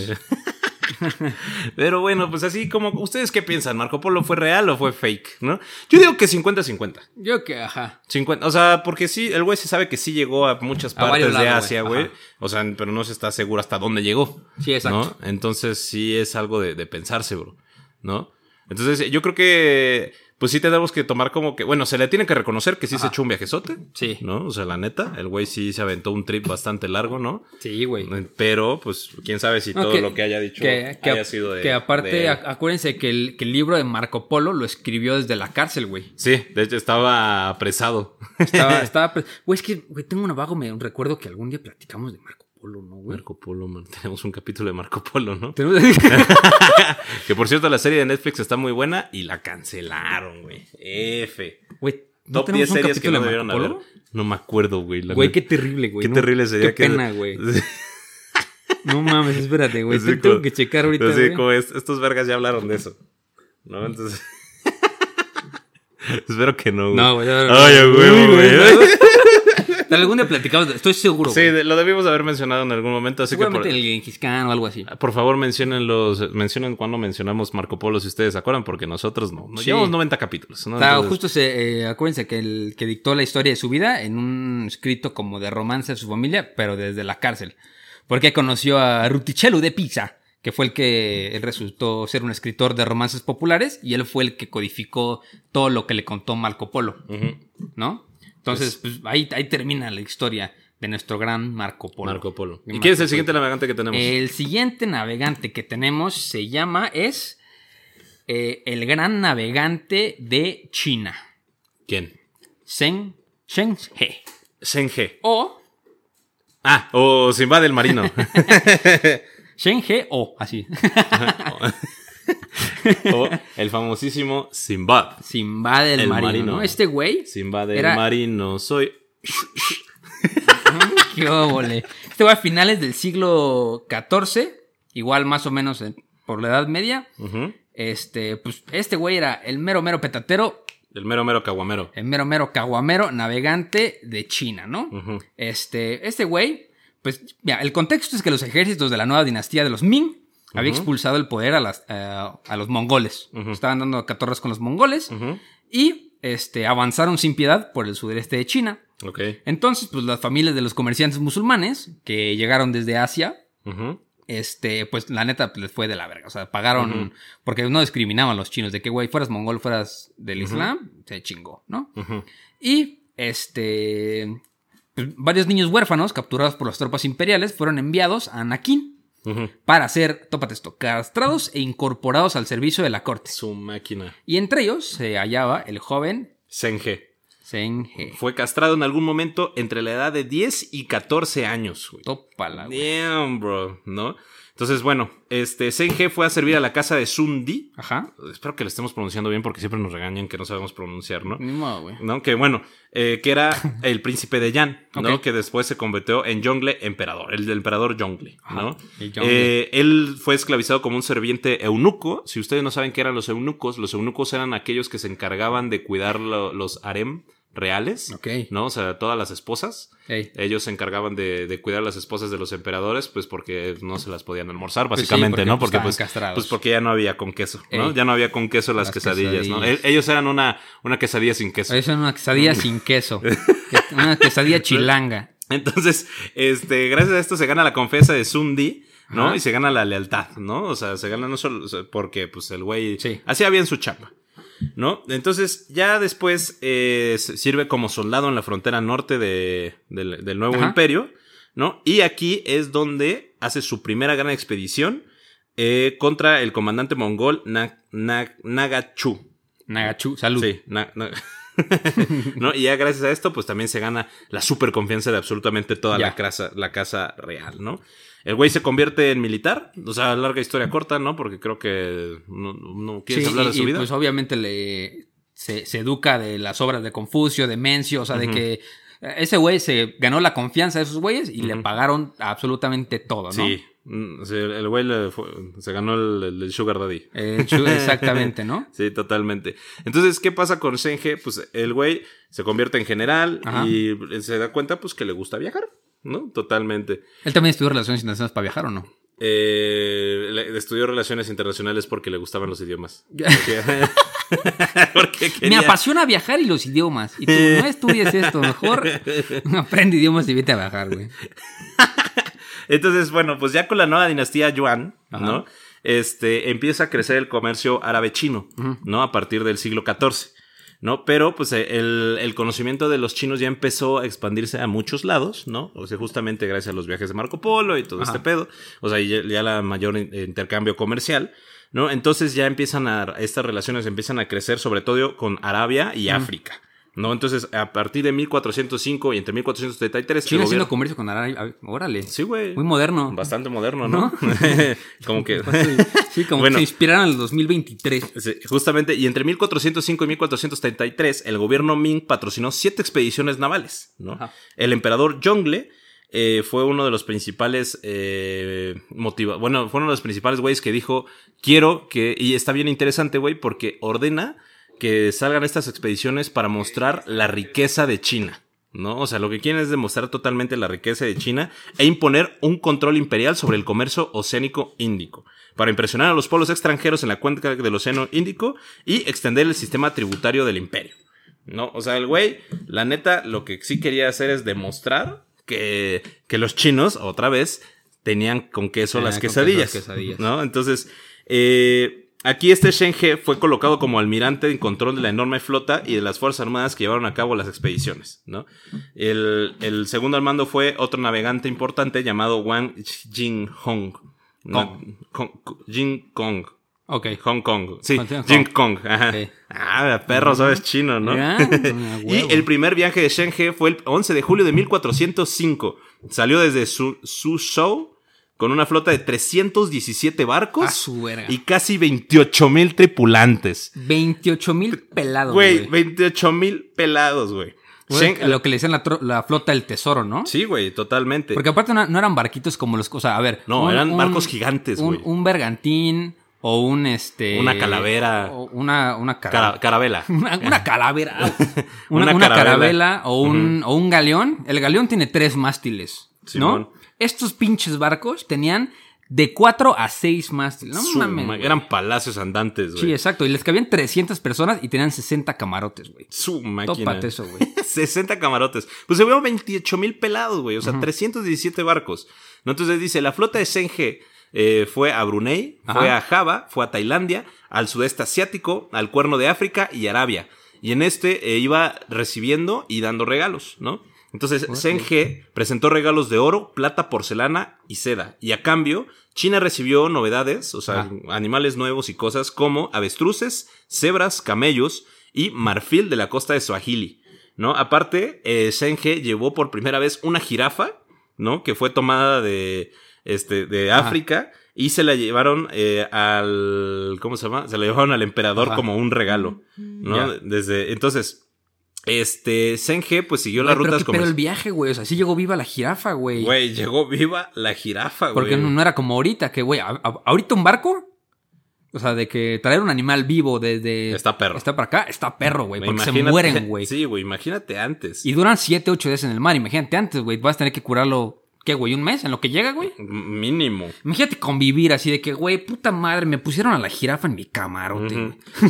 Pero bueno, pues así como, ¿ustedes qué piensan? ¿Marco Polo fue real o fue fake? ¿No? Yo digo que 50-50. Yo que, ajá. 50, o sea, porque sí, el güey se sabe que sí llegó a muchas A partes de Asia, güey. O sea, pero no se está seguro hasta dónde llegó. Sí, exacto. ¿no? Entonces sí es algo de, de pensarse, bro. ¿No? Entonces yo creo que, pues sí tenemos que tomar como que, bueno, se le tiene que reconocer que sí se echó un viajezote. Sí. ¿No? O sea, la neta, el güey sí se aventó un trip bastante largo, ¿no? Sí, güey. Pero, pues, quién sabe si No, todo que- lo que haya dicho que, que- haya sido de. que aparte, de- ac- acuérdense que el, que el libro de Marco Polo lo escribió desde la cárcel, güey. Sí, de hecho estaba apresado. Estaba, (laughs) estaba, güey, es que, güey, tengo un vago, me recuerdo que algún día platicamos de Marco Polo, ¿no, güey? Marco Polo, man. (laughs) Tenemos un capítulo de Marco Polo, ¿no? (laughs) Que por cierto, la serie de Netflix está muy buena y la cancelaron, güey. F. Güey, ¿no Top tenemos 10 un series que no de debieron haber. No me acuerdo, güey. Güey, qué terrible, güey. Qué ¿no? terrible sería Qué que- pena, güey. (laughs) No mames, espérate, güey. Tengo que checar ahorita, güey. como es- estos vergas ya hablaron de eso. ¿No? Entonces. Espero que no, güey. No, güey. Ay, Uy, güey. (laughs) Tal- Algún día platicamos, de- estoy seguro, Sí, güey. de- lo debimos haber mencionado en algún momento, así que por, el Genghis Khan o algo así. por favor mencionen los, mencionen cuando mencionamos Marco Polo si ustedes se acuerdan, porque nosotros no. Nos Sí. llevamos 90 capítulos, ¿no? O sea, Entonces- justo se, eh, acuérdense que el que dictó la historia de su vida en un escrito como de romance de su familia, pero desde la cárcel. Porque conoció a Ruticello de Pisa, que fue el que él resultó ser un escritor de romances populares y él fue el que codificó todo lo que le contó Marco Polo. ¿no? Entonces, pues, ahí, ahí termina la historia de nuestro gran Marco Polo. Marco Polo. ¿Y Marco quién es el Polo. siguiente navegante que tenemos? El siguiente navegante que tenemos se llama, es eh, el gran navegante de China. ¿Quién? Zheng, Zheng He. Shen He. O Ah, o Simba del Marino. (laughs) (laughs) Zheng He o así. (laughs) (laughs) o el famosísimo Simbad. Simba del El marino, marino. ¿no? Este güey. Simba del Era- Marino, soy. (laughs) Qué óvole. Este güey a finales del siglo XIV, igual más o menos en- por la Edad Media. Este, pues este güey era el mero mero petatero, El mero mero caguamero. el mero mero caguamero navegante de China, ¿no? Este, este güey, pues, mira, el contexto es que los ejércitos de la nueva dinastía de los Ming había expulsado el poder a, las, eh, a los mongoles. Estaban dando catorras con los mongoles. Y este, avanzaron sin piedad por el sudeste de China. Entonces, pues las familias de los comerciantes musulmanes que llegaron desde Asia, este, pues la neta pues, les fue de la verga. O sea, pagaron, porque no discriminaban a los chinos, de que, güey, fueras mongol, fueras del Islam, se chingó, ¿no? Y, este, pues, varios niños huérfanos capturados por las tropas imperiales fueron enviados a Nakin Para ser, tópate esto, castrados e incorporados al servicio de la corte. Su máquina. Y entre ellos se hallaba el joven Senge. Zheng He. Fue castrado en algún momento entre la edad de 10 y 14 años, güey. Tópala, güey. Damn, bro, ¿no? Entonces, bueno, este Senge fue a servir a la casa de Sundi. Ajá. Espero que lo estemos pronunciando bien porque siempre nos regañan que no sabemos pronunciar, ¿no? Ni modo, güey. ¿No? Que bueno, eh, que era (laughs) el príncipe de Yan, ¿no? Que después se convirtió en Yongle emperador, el del emperador Yongle, ¿no? Eh, él fue esclavizado como un serviente eunuco. Si ustedes no saben qué eran los eunucos, los eunucos eran aquellos que se encargaban de cuidar lo- los harem reales. ¿no? O sea, todas las esposas. Ey. Ellos se encargaban de, de cuidar a las esposas de los emperadores, pues porque no se las podían almorzar, Pues sí, básicamente, porque, ¿no? pues, Porque pues, castrados. pues porque ya no había con queso, ¿no? Ey. Ya no había con queso las, Las quesadillas, ¿no? E- Ellos eran una, una quesadilla sin queso. Es una quesadilla sin queso. (laughs) Que- Una quesadilla chilanga. Entonces, este, gracias a esto se gana la confianza de Sundi, ¿no? Ajá. Y se gana la lealtad, ¿no? O sea, se gana no solo porque, pues, el güey Sí. hacía bien su chapa, ¿no? Entonces, ya después eh, sirve como soldado en la frontera norte de- del, del nuevo Ajá. imperio, ¿no? Y aquí es donde hace su primera gran expedición eh, contra el comandante mongol Na- Na- Nagachu. Nagachu, salud. Sí, na- (laughs) ¿No? Y ya gracias a esto, pues también se gana la super confianza de absolutamente toda Ya. la casa, la casa real, ¿no? El güey se convierte en militar, o sea, larga historia corta, ¿no? Porque creo que no, no quieres Sí, hablar de su y, vida. Pues obviamente le se, se educa de las obras de Confucio, de Mencio, o sea, de que eh, ese güey se ganó la confianza de esos güeyes y le pagaron absolutamente todo, ¿no? Sí, mm, sí, el güey le fue- se ganó el, el- el Sugar Daddy. Chu- (laughs) exactamente, ¿no? Sí, totalmente. Entonces, ¿qué pasa con Senge? Pues el güey se convierte en general Ajá. y se da cuenta, pues, que le gusta viajar, ¿no? Totalmente. Él también estudió relaciones internacionales para viajar o no? Eh, estudió relaciones internacionales porque le gustaban los idiomas. (laughs) (laughs) Porque Me apasiona viajar y los idiomas. Y tú no estudies esto, mejor (laughs) aprende idiomas y vete a viajar, güey. Entonces, bueno, pues ya con la nueva dinastía Yuan, Ajá. ¿no? Este, empieza a crecer el comercio árabe-chino, ¿no? A partir del siglo XIV, ¿no? Pero, pues, eh, el, el conocimiento de los chinos ya empezó a expandirse a muchos lados, ¿no? O sea, justamente gracias a los viajes de Marco Polo y todo Ajá. este pedo. O sea, ya, ya la mayor in- intercambio comercial, ¿no? Entonces ya empiezan a, estas relaciones empiezan a crecer, sobre todo con Arabia y África. ¿No? Entonces, a partir de 1405 y entre 1433. el China haciendo gobierno- comercio con Arabia. Órale. Sí, güey. Muy moderno. Bastante moderno, ¿no? (laughs) como que... (laughs) Sí, como Bueno. que se inspiraron en el 2023. Sí, justamente, y entre 1405 y 1433, el gobierno Ming patrocinó siete expediciones navales, ¿no? Ajá. El emperador Zhongle eh, fue uno de los principales eh, motiva bueno, fue uno de los principales güeyes que dijo, quiero que, y está bien interesante, güey, porque ordena que salgan estas expediciones para mostrar la riqueza de China. ¿No? O sea, lo que quieren es demostrar totalmente la riqueza de China e imponer un control imperial sobre el comercio oceánico índico, para impresionar a los pueblos extranjeros en la cuenca del Océano Índico y extender el sistema tributario del imperio. ¿No? O sea, el güey, la neta, lo que sí quería hacer es demostrar que, que los chinos, otra vez, tenían con queso Tenían las con queso quesadillas. las quesadillas. ¿No? Entonces, eh, aquí este Shenge fue colocado como almirante en control de la enorme flota y de las fuerzas armadas que llevaron a cabo las expediciones, ¿no? El, el segundo al mando fue otro navegante importante llamado Wang Jinghong. ¿no? Kong- Jin Kong. Ok. Hong Kong. Sí, Hong Kong. Ajá. Ah, perro, sabes chino, ¿no? (laughs) A y el primer viaje de Shenge fue el 11 de julio de 1405. Salió desde Su Suzhou con una flota de 317 barcos su verga. y casi 28 mil tripulantes. 28 mil pelados, Güey, güey. 28 mil pelados, güey. Shen- Lo que le decían la, flota del tesoro, ¿no? Sí, güey, totalmente. Porque aparte no, no eran barquitos como los... O sea, a ver... No, eran barcos gigantes, güey. Un, bergantín o un, este... Una calavera. o una, una cara- Cara- carabela. (laughs) Una, una calavera. (laughs) Una, Una una carabela. carabela o un, o un galeón. El galeón tiene tres mástiles, Simón. ¿no? Estos pinches barcos tenían de 4 a 6 mástiles. No Su mames. ma-. Eran palacios andantes, güey. Sí, exacto. Y les cabían 300 personas y tenían 60 camarotes, güey. Su máquina. Tópate eso, güey. (laughs) 60 camarotes. Pues se vieron 28 mil pelados, güey. O sea, 317 barcos. ¿No? Entonces dice, la flota de Senge eh, fue a Brunei, fue a Java, fue a Tailandia, al sudeste asiático, al cuerno de África y Arabia. Y en este eh, iba recibiendo y dando regalos, ¿no? Entonces, Senge presentó regalos de oro, plata, porcelana y seda. Y a cambio, China recibió novedades, o sea, animales nuevos y cosas como avestruces, cebras, camellos y marfil de la costa de Swahili, ¿no? Aparte, eh, Senge llevó por primera vez una jirafa, ¿no? Que fue tomada de, este, de. África y se la llevaron eh, al, ¿cómo se llama? Se la llevaron al emperador Ajá. como un regalo, ¿no? Ya. Desde, entonces, este, Senge pues siguió las pero, rutas qué pedo el viaje, güey. O sea, sí llegó viva la jirafa, güey. Güey, llegó viva la jirafa, güey. Porque no, no era como ahorita, que, güey, ahorita un barco. O sea, de que traer un animal vivo desde. Está perro. Está para acá, está perro, güey. Porque se mueren, (laughs) güey. Sí, güey, imagínate antes. Y duran 7, 8 días en el mar. Imagínate antes, güey. Vas a tener que curarlo, ¿qué, güey? ¿Un mes en lo que llega, güey? Mínimo. Imagínate convivir así de que, güey, puta madre, me pusieron a la jirafa en mi camarote.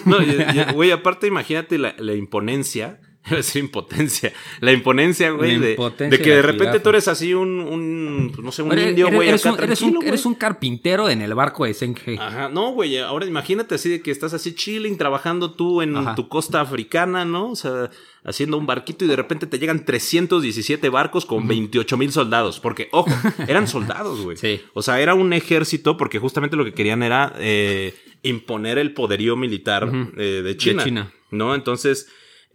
No, y- y- (laughs) güey, aparte imagínate la, la imponencia. Iba a decir impotencia. La imponencia, güey, La de, impotencia de que de de repente jirafa. tú eres así un, un pues, no sé, un indio, güey, eres eres, eres un carpintero en el barco de Senge. Ajá, no, güey, ahora imagínate así de que estás así chilling, trabajando tú en Ajá. tu costa africana, ¿no? O sea, haciendo un barquito y de repente te llegan 317 barcos con 28 mil soldados. Porque, ojo, (laughs) eran soldados, güey. Sí. O sea, era un ejército porque justamente lo que querían era eh, imponer el poderío militar eh, de China. China. ¿No? Entonces,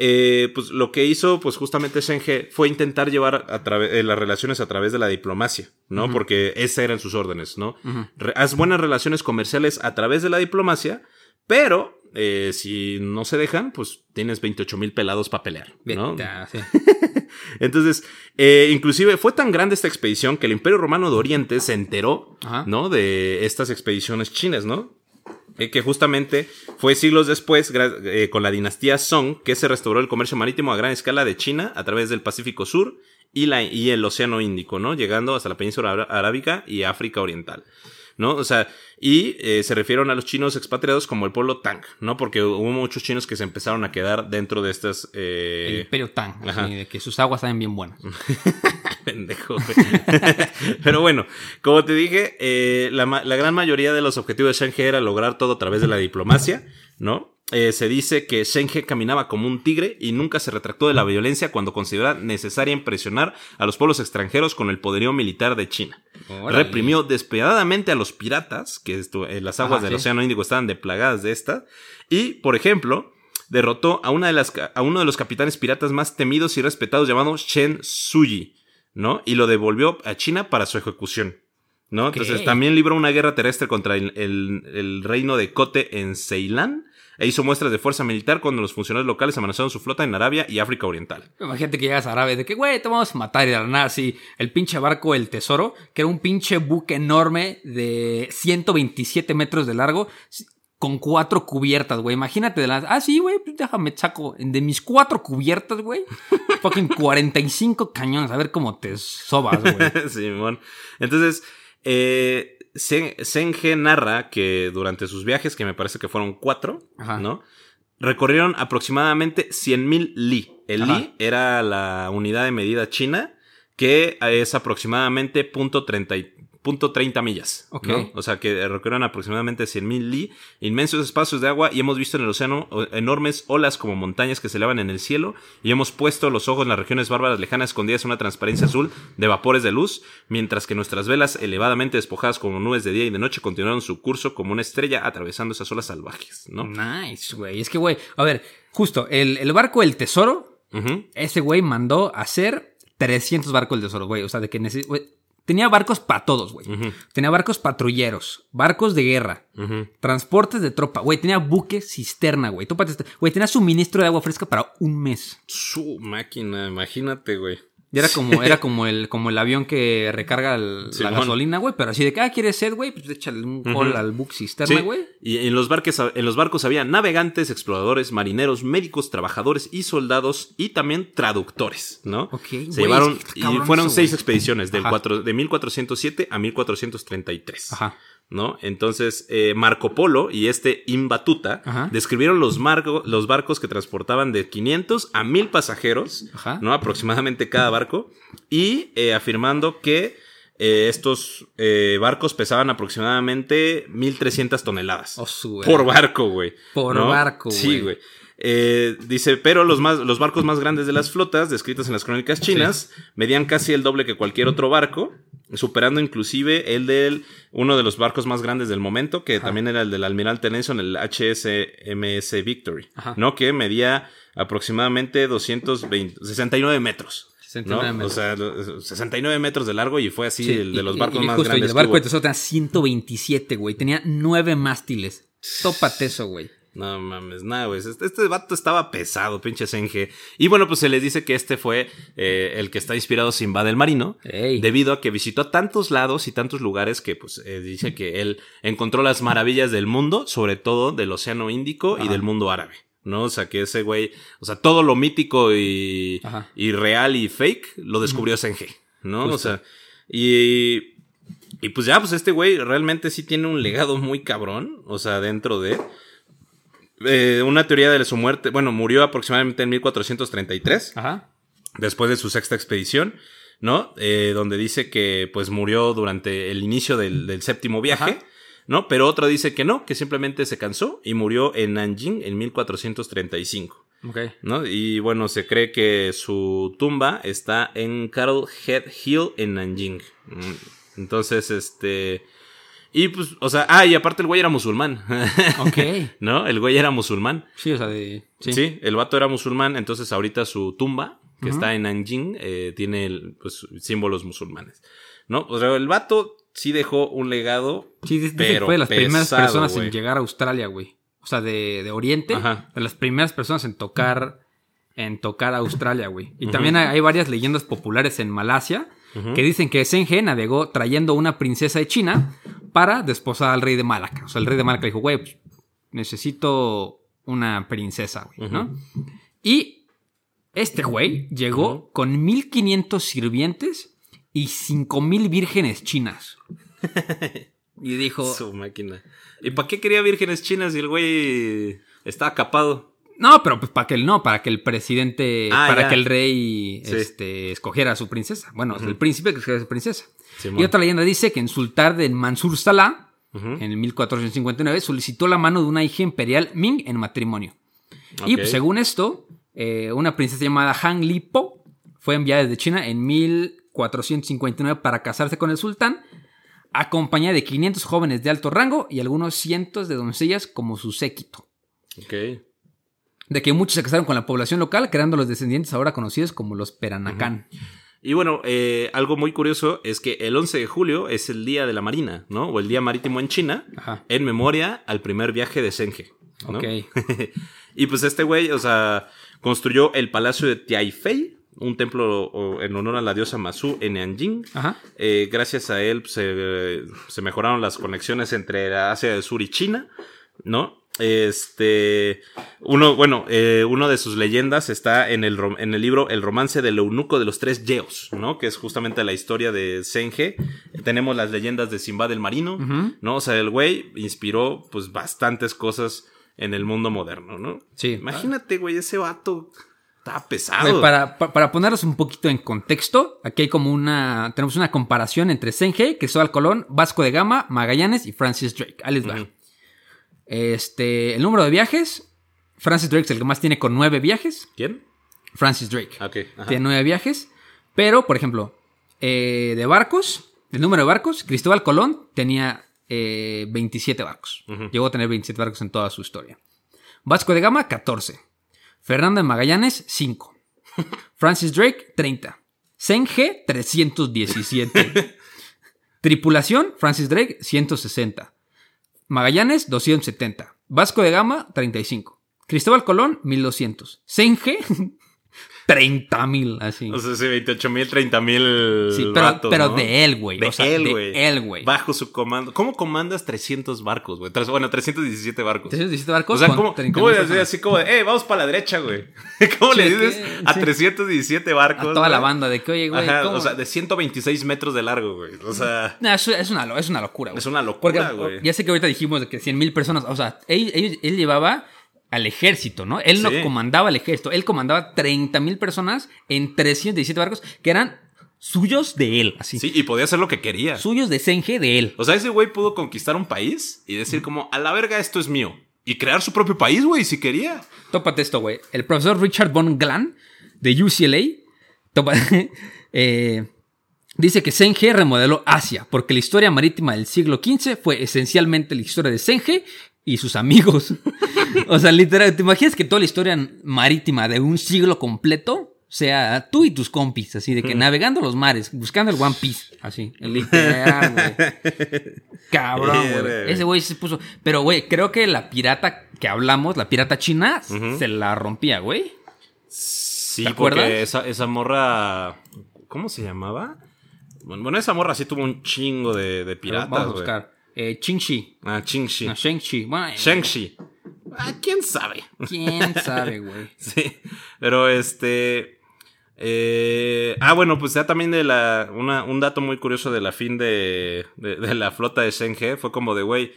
eh, pues lo que hizo, pues justamente Shenge fue intentar llevar a través eh, las relaciones a través de la diplomacia, ¿no? Porque esas eran sus órdenes, ¿no? Re- haz buenas relaciones comerciales a través de la diplomacia, pero eh, si no se dejan, pues tienes 28 mil pelados para pelear, ¿no? Sí. (laughs) Entonces, eh, inclusive fue tan grande esta expedición que el Imperio Romano de Oriente se enteró, Ajá. ¿no? De estas expediciones chinas, ¿no? Eh, que justamente fue siglos después, eh, con la dinastía Song, que se restauró el comercio marítimo a gran escala de China a través del Pacífico Sur y, la, y el Océano Índico, ¿no? Llegando hasta la península Ará- arábica y África Oriental. ¿no? O sea, y eh, se refirieron a los chinos expatriados como el pueblo Tang, ¿no? Porque hubo muchos chinos que se empezaron a quedar dentro de estas... eh, El Imperio Tang. así, de que sus aguas saben bien buenas. (laughs) Pendejo. (laughs) Pero bueno, como te dije, eh, la, gran mayoría de los objetivos de Shenge era lograr todo a través de la diplomacia, ¿no? Eh, se dice que Shenge caminaba como un tigre y nunca se retractó de la violencia cuando consideraba necesaria impresionar a los pueblos extranjeros con el poderío militar de China. Órale. Reprimió despiadadamente a los piratas, que esto, eh, las aguas Ajá, del sí. Océano Índico estaban deplagadas de esta, y, por ejemplo, derrotó a, una de las, a uno de los capitanes piratas más temidos y respetados llamado Shen Suyi, ¿no? Y lo devolvió a China para su ejecución, ¿no? Entonces también libró una guerra terrestre contra el, el- el reino de Kote en Ceilán e hizo muestras de fuerza militar cuando los funcionarios locales amenazaron su flota en Arabia y África Oriental. Imagínate que llegas a Arabia de que, güey, te vamos a matar y de la nada así. El pinche barco El Tesoro, que era un pinche buque enorme de 127 metros de largo, con cuatro cubiertas, güey. Imagínate de las. Ah, sí, güey, pues déjame saco. De mis cuatro cubiertas, güey. (laughs) Fucking 45 cañones. A ver cómo te sobas, güey. (laughs) Simón. Entonces, eh, Sen- Senge narra que durante sus viajes, que me parece que fueron cuatro, Ajá. ¿no? Recorrieron aproximadamente 100.000 li. El Ajá. li era la unidad de medida china, que es aproximadamente punto treinta y- punto .30 millas. Ok. ¿no? O sea que recorrieron aproximadamente 100.000 li, inmensos espacios de agua, y hemos visto en el océano enormes olas como montañas que se elevan en el cielo, y hemos puesto los ojos en las regiones bárbaras lejanas escondidas en una transparencia azul de vapores de luz, mientras que nuestras velas, elevadamente despojadas como nubes de día y de noche, continuaron su curso como una estrella atravesando esas olas salvajes, ¿no? Nice, güey. Es que, güey, a ver, justo, el, el barco El Tesoro, ese güey mandó a hacer 300 barcos del tesoro, güey. O sea, de que necesi- güey, tenía barcos para todos, güey. Tenía barcos patrulleros, barcos de guerra, transportes de tropa, güey. Tenía buque cisterna, güey. Tópate este- Güey, tenía suministro de agua fresca para un mes. Su máquina, imagínate, güey. Y era como, era como el, como el avión que recarga el- la gasolina, güey. Pero así de que, ah, ¿quieres sed, güey? Pues échale un call al book cisterna, Sí, güey. Y en los, barques, en los barcos había navegantes, exploradores, marineros, médicos, trabajadores y soldados y también traductores, ¿no? Ok, Se güey, llevaron es que y fueron eso, seis güey. expediciones del Ajá. cuatro- de 1407 a 1433. Ajá. ¿No? Entonces, eh, Marco Polo y este Imbatuta Ajá. describieron los, marco- los barcos que transportaban de 500 a 1000 pasajeros, Ajá. ¿no? Aproximadamente cada barco, y eh, afirmando que eh, estos eh, barcos pesaban aproximadamente 1300 toneladas. Oh, por barco, güey. Por ¿no? barco, Sí, güey. Eh, dice, pero los, más, los barcos más grandes de las flotas, descritas en las crónicas chinas, medían casi el doble que cualquier otro barco, superando inclusive el del uno de los barcos más grandes del momento, que también era el del almirante Nelson, el HSMS Victory, Ajá. ¿no? Que medía aproximadamente 220, 69 metros. 69 ¿no? metros. O sea, lo- 69 metros de largo y fue así Sí, el de los y- barcos y más justo, y grandes. el barco de Tesoro tenía 127, güey. Tenía nueve mástiles. Tópate eso, güey. No mames, nada, güey. Este, este vato estaba pesado, pinche Senge. Y bueno, pues se les dice que este fue eh, el que está inspirado Simba del Marino. Ey. Debido a que visitó tantos lados y tantos lugares que, pues, eh, dice que él encontró las maravillas del mundo, sobre todo del Océano Índico y del mundo árabe. ¿No? O sea, que ese güey, o sea, todo lo mítico y, y real y fake lo descubrió Senge. ¿No? O sea, y. Y pues ya, pues este güey realmente sí tiene un legado muy cabrón. O sea, dentro de. Eh, una teoría de su muerte. Bueno, murió aproximadamente en 1433 Ajá. después de su sexta expedición, ¿no? Eh, donde dice que pues murió durante el inicio del, del séptimo viaje, Ajá. ¿no? Pero otra dice que no, que simplemente se cansó y murió en Nanjing en 1435. Ok. ¿No? Y bueno, se cree que su tumba está en Carol Head Hill en Nanjing. Mm, Entonces, este. Y pues, o sea, ah, y aparte el güey era musulmán. Ok. (laughs) ¿No? El güey era musulmán. Sí, o sea, de. Sí. Sí. el vato era musulmán, entonces ahorita su tumba, que está en Nanjing, eh, tiene el, pues, símbolos musulmanes. ¿No? O sea, el vato sí dejó un legado. Sí, dice pero fue de las primeras personas en llegar a Australia, güey. O sea, de, de Oriente. Ajá. De las primeras personas en tocar. En tocar Australia, güey. Y también hay, hay varias leyendas populares en Malasia que dicen que Senge navegó trayendo una princesa de China para desposar al rey de Malaca. O sea, el rey de Malaca dijo, güey, pues, necesito una princesa, güey, ¿no? Y este güey llegó con 1500 sirvientes y 5000 vírgenes chinas. (laughs) y dijo, Su máquina. ¿Y para qué quería vírgenes chinas si el güey estaba capado? No, pero pues para que el no, para que el presidente, Ah, para ya. que el rey Sí. este, escogiera a su princesa. Bueno, el príncipe que escogiera a su princesa. Y otra leyenda dice que en sultán de Mansur Salah, en el 1459, solicitó la mano de una hija imperial Ming en matrimonio. Y pues, según esto, eh, una princesa llamada Han Li Po fue enviada desde China en 1459 para casarse con el sultán, acompañada de 500 jóvenes de alto rango y algunos cientos de doncellas como su séquito. Ok. De que muchos se casaron con la población local, creando los descendientes ahora conocidos como los Peranakan. Y bueno, eh, algo muy curioso es que el 11 de julio es el Día de la Marina, ¿no? O el Día Marítimo en China, Ajá. en memoria al primer viaje de Senge. ¿no? Ok. (laughs) y pues este güey, o sea, construyó el Palacio de Tiaifei, un templo en honor a la diosa Masu en Nanjing. Ajá. Eh, gracias a él pues, se, se mejoraron las conexiones entre Asia del Sur y China, ¿no? Este, uno, bueno, eh, uno de sus leyendas está en el, en el libro El romance del eunuco de los tres yeos, ¿no? Que es justamente la historia de Senge. Tenemos las leyendas de Simba del Marino. ¿no? O sea, el güey inspiró, pues, bastantes cosas en el mundo moderno, ¿no? Sí. Imagínate, güey, ese vato está pesado. Para, pa- para ponerlos un poquito en contexto, aquí hay como una. Tenemos una comparación entre Senge, Cristóbal Colón, Vasco de Gama, Magallanes y Francis Drake. Ahí les va. Este. El número de viajes. Francis Drake es el que más tiene con nueve viajes. ¿Quién? Francis Drake. Ah. Tiene nueve viajes. Pero, por ejemplo, eh, de barcos, el número de barcos, Cristóbal Colón tenía eh, 27 barcos. Llegó a tener 27 barcos en toda su historia. Vasco de Gama, 14. Fernando de Magallanes, 5. (laughs) Francis Drake, 30. Senge, 317. Tripulación, Francis Drake, 160. Magallanes, 270. Vasco de Gama, 35. Cristóbal Colón, 1200. Senge, (laughs) 30 mil, así. O sea, sí, 28 mil, 30 mil. Sí, pero, vatos, pero ¿no? de él, güey. De o sea, él, de güey. él, güey. Bajo su comando. ¿Cómo comandas 300 barcos, güey? Bueno, 317 barcos. 317 O barcos sea, con ¿cómo, 30,000 cómo le dices así como de, eh, vamos para la derecha, güey? (laughs) ¿Cómo Sí, le de que- dices a sí. 317 barcos? A toda la banda de que, oye, güey, o sea, de 126 metros de largo, güey. O sea, No, es, es una, es una locura, güey. es una locura, güey. ya sé que ahorita dijimos de que 100 mil personas, o sea, él, él- él llevaba al ejército, ¿no? Él no comandaba el ejército, él comandaba 30 mil personas en 317 barcos que eran suyos de él, así. Sí, y podía hacer lo que quería. Suyos de Senge de él. O sea, ese güey pudo conquistar un país y decir como, a la verga, esto es mío. Y crear su propio país, güey, si quería. Tópate esto, güey. El profesor Richard Von Glan de UCLA (laughs) eh, dice que Senge remodeló Asia porque la historia marítima del siglo XV fue esencialmente la historia de Senge y sus amigos. (laughs) o sea, literal, ¿te imaginas que toda la historia marítima de un siglo completo sea tú y tus compis, así de que navegando los mares, buscando el One Piece, así, literal, güey. (laughs) Cabrón, güey. Ese güey se puso. Pero, güey, creo que la pirata que hablamos, la pirata china, se la rompía, güey. Sí, ¿Te acuerdas? porque esa, esa morra. ¿Cómo se llamaba? Bueno, esa morra sí tuvo un chingo de, de piratas, Vamos a buscar. Eh, Chingxi. Ah, Chingxi. No, Shang-Chi. Bueno, eh, Shang-Chi. Ah, quién sabe. ¿Quién (laughs) sabe, güey? Sí, pero este... eh, ah, bueno, pues ya también de la... Una, un dato muy curioso de la fin de, de, de la flota de Senge fue como de, güey,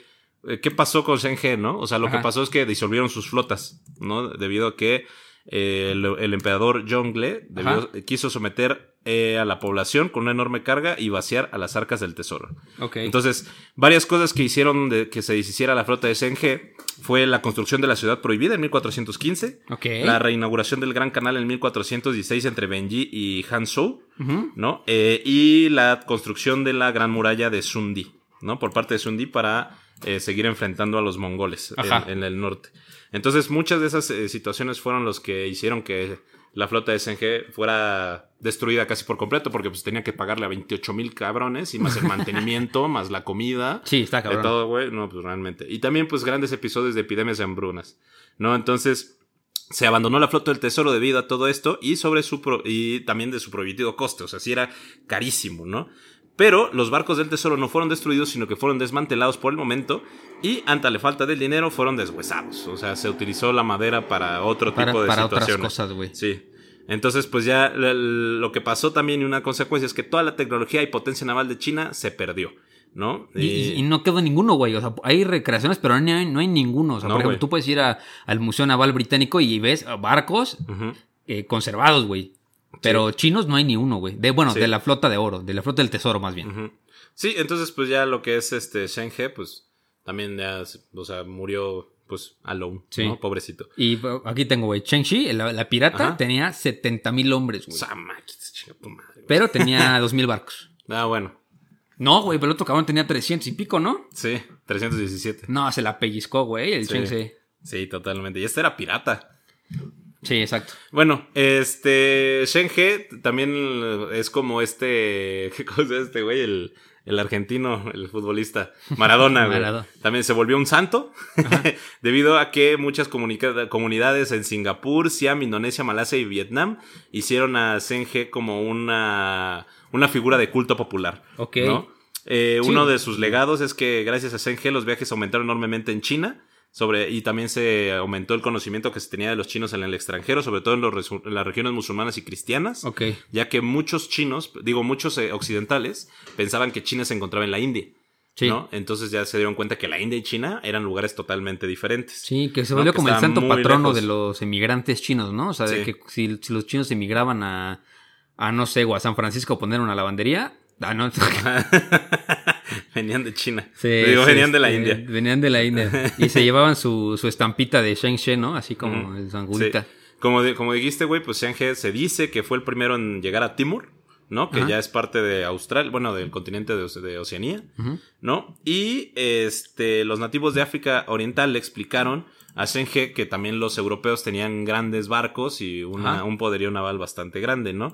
eh, ¿qué pasó con Senge, no? O sea, lo Ajá. que pasó es que disolvieron sus flotas, ¿no? Debido a que eh, el, el emperador Jongle debió- quiso someter eh, a la población con una enorme carga y vaciar a las arcas del tesoro. Ok. Entonces, varias cosas que hicieron de que se deshiciera la flota de Senge fue la construcción de la ciudad prohibida en 1415, ok. la reinauguración del Gran Canal en 1416 entre Benji y Hanzhou, Ujú. ¿no? Eh, y la construcción de la Gran Muralla de Sundi, ¿no? Por parte de Sundi para eh, seguir enfrentando a los mongoles en, en el norte. Entonces, muchas de esas situaciones fueron los que hicieron que la flota de SNG fuera destruida casi por completo, porque pues tenía que pagarle a 28 mil cabrones y más el (laughs) mantenimiento, más la comida. Sí, está De cabrón. todo, güey. No, pues realmente. Y también, pues, grandes episodios de epidemias de hambrunas. ¿No? Entonces, se abandonó la flota del tesoro debido a todo esto y sobre su pro- y también de su prohibitivo coste. O sea, sí era carísimo, ¿no? Pero los barcos del tesoro no fueron destruidos, sino que fueron desmantelados por el momento y ante la falta del dinero fueron deshuesados. O sea, se utilizó la madera para otro Para, tipo de para otras situaciones. cosas, güey. Sí. Entonces, pues ya lo que pasó también y una consecuencia es que toda la tecnología y potencia naval de China se perdió, ¿no? Y, y- y no quedó ninguno, güey. O sea, hay recreaciones, pero no hay, no hay ninguno. O sea, No, por ejemplo, güey. tú puedes ir a- al Museo Naval Británico y ves barcos eh, conservados, güey. Pero chinos no hay ni uno, güey. De, bueno, Sí. de la flota de oro, de la flota del tesoro, más bien. Sí, entonces pues ya lo que es este Shenge, pues también ya, o sea, murió pues alone, Sí. ¿no? Pobrecito. Y aquí tengo, güey. Cheng-Chi, la, la pirata, Ajá. tenía 70 mil hombres, güey. Pero tenía (laughs) 2 mil barcos. Ah, bueno. No, güey, pero el otro cabrón tenía 300 y pico, ¿no? Sí, 317. No, se la pellizcó, güey, el Sí. Sí, totalmente. Y este era pirata. Sí, exacto. Bueno, este Shenge también es como este, ¿qué cosa es este güey? El, el argentino, el futbolista, Maradona, (laughs) güey. Maradona. También se volvió un santo (laughs) debido a que muchas comunidades en Singapur, Siam, Indonesia, Malasia y Vietnam hicieron a Shenge como una, una figura de culto popular. Ok. ¿no? Eh, Sí. Uno de sus legados es que gracias a Shenge los viajes aumentaron enormemente en China. Sobre, y también se aumentó el conocimiento que se tenía de los chinos en el extranjero, sobre todo en, los en las regiones musulmanas y cristianas, Ok. ya que muchos chinos, digo muchos eh, occidentales, pensaban que China se encontraba en la India. Sí. ¿no? Entonces ya se dieron cuenta que la India y China eran lugares totalmente diferentes. Sí, que se volvió como el santo patrono lejos. de los emigrantes chinos, ¿no? O sea, de que si, si los chinos emigraban a, a, no sé, o a San Francisco a poner una lavandería. Ah, no. (laughs) venían de China. Sí, digo, sí, venían de la India. Venían de la India. Y se llevaban su, su estampita de Sheng She, ¿no? Así como el sangulita. Sí. Como, como dijiste, güey, pues Shenge se dice que fue el primero en llegar a Timor, ¿no? Que Ajá. ya es parte de Australia, bueno, del continente de, Oce- de Oceanía. ¿no? Y este, los nativos de África Oriental le explicaron a Shenge que también los europeos tenían grandes barcos y una- un poderío naval bastante grande, ¿no?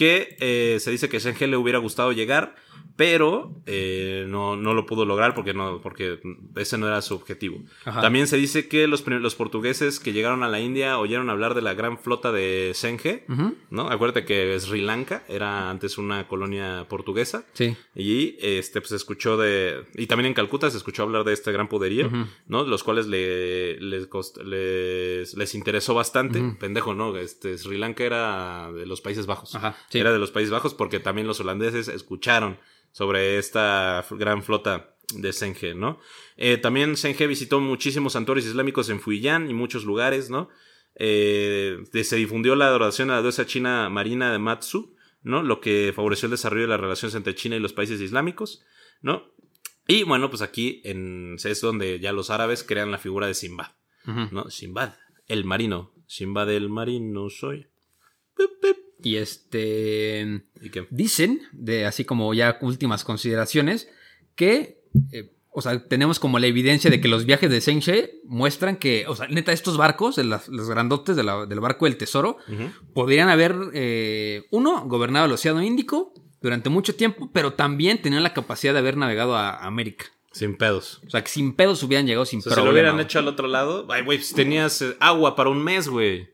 Que eh, se dice que Shenge le hubiera gustado llegar, pero eh, no, no lo pudo lograr porque, no, porque ese no era su objetivo. Ajá. También se dice que los, los portugueses que llegaron a la India oyeron hablar de la gran flota de Senge. ¿no? Acuérdate que Sri Lanka era antes una colonia portuguesa. Sí. Y este, pues escuchó de. Y también en Calcuta se escuchó hablar de este gran poderío. ¿no? Los cuales le, les, cost- les, les interesó bastante. Pendejo, ¿no? Este, Sri Lanka era de los Países Bajos. Ajá, sí. Era de los Países Bajos porque también los holandeses escucharon sobre esta gran flota de Senge, ¿no? Eh, también Senge visitó muchísimos santuarios islámicos en Fujian y muchos lugares, ¿no? Eh, se difundió la adoración a la diosa china marina de Matsu, ¿no? Lo que favoreció el desarrollo de las relaciones entre China y los países islámicos, ¿no? Y bueno, pues aquí en, es donde ya los árabes crean la figura de Simbad, Ujú. ¿no? Simbad, el marino. Simbad el marino soy. Y este. ¿Y qué? Dicen, de así como ya últimas consideraciones, que. eh, o sea, tenemos como la evidencia de que los viajes de Sensei muestran que, o sea, neta, estos barcos, de las- los grandotes de la- del barco del tesoro, podrían haber, eh, uno, gobernado el Océano Índico durante mucho tiempo, pero también tenían la capacidad de haber navegado a América. Sin pedos. O sea, que sin pedos hubieran llegado sin O sea, si problema. lo hubieran hecho al otro lado, ay, güey, pues tenías eh, agua para un mes, güey.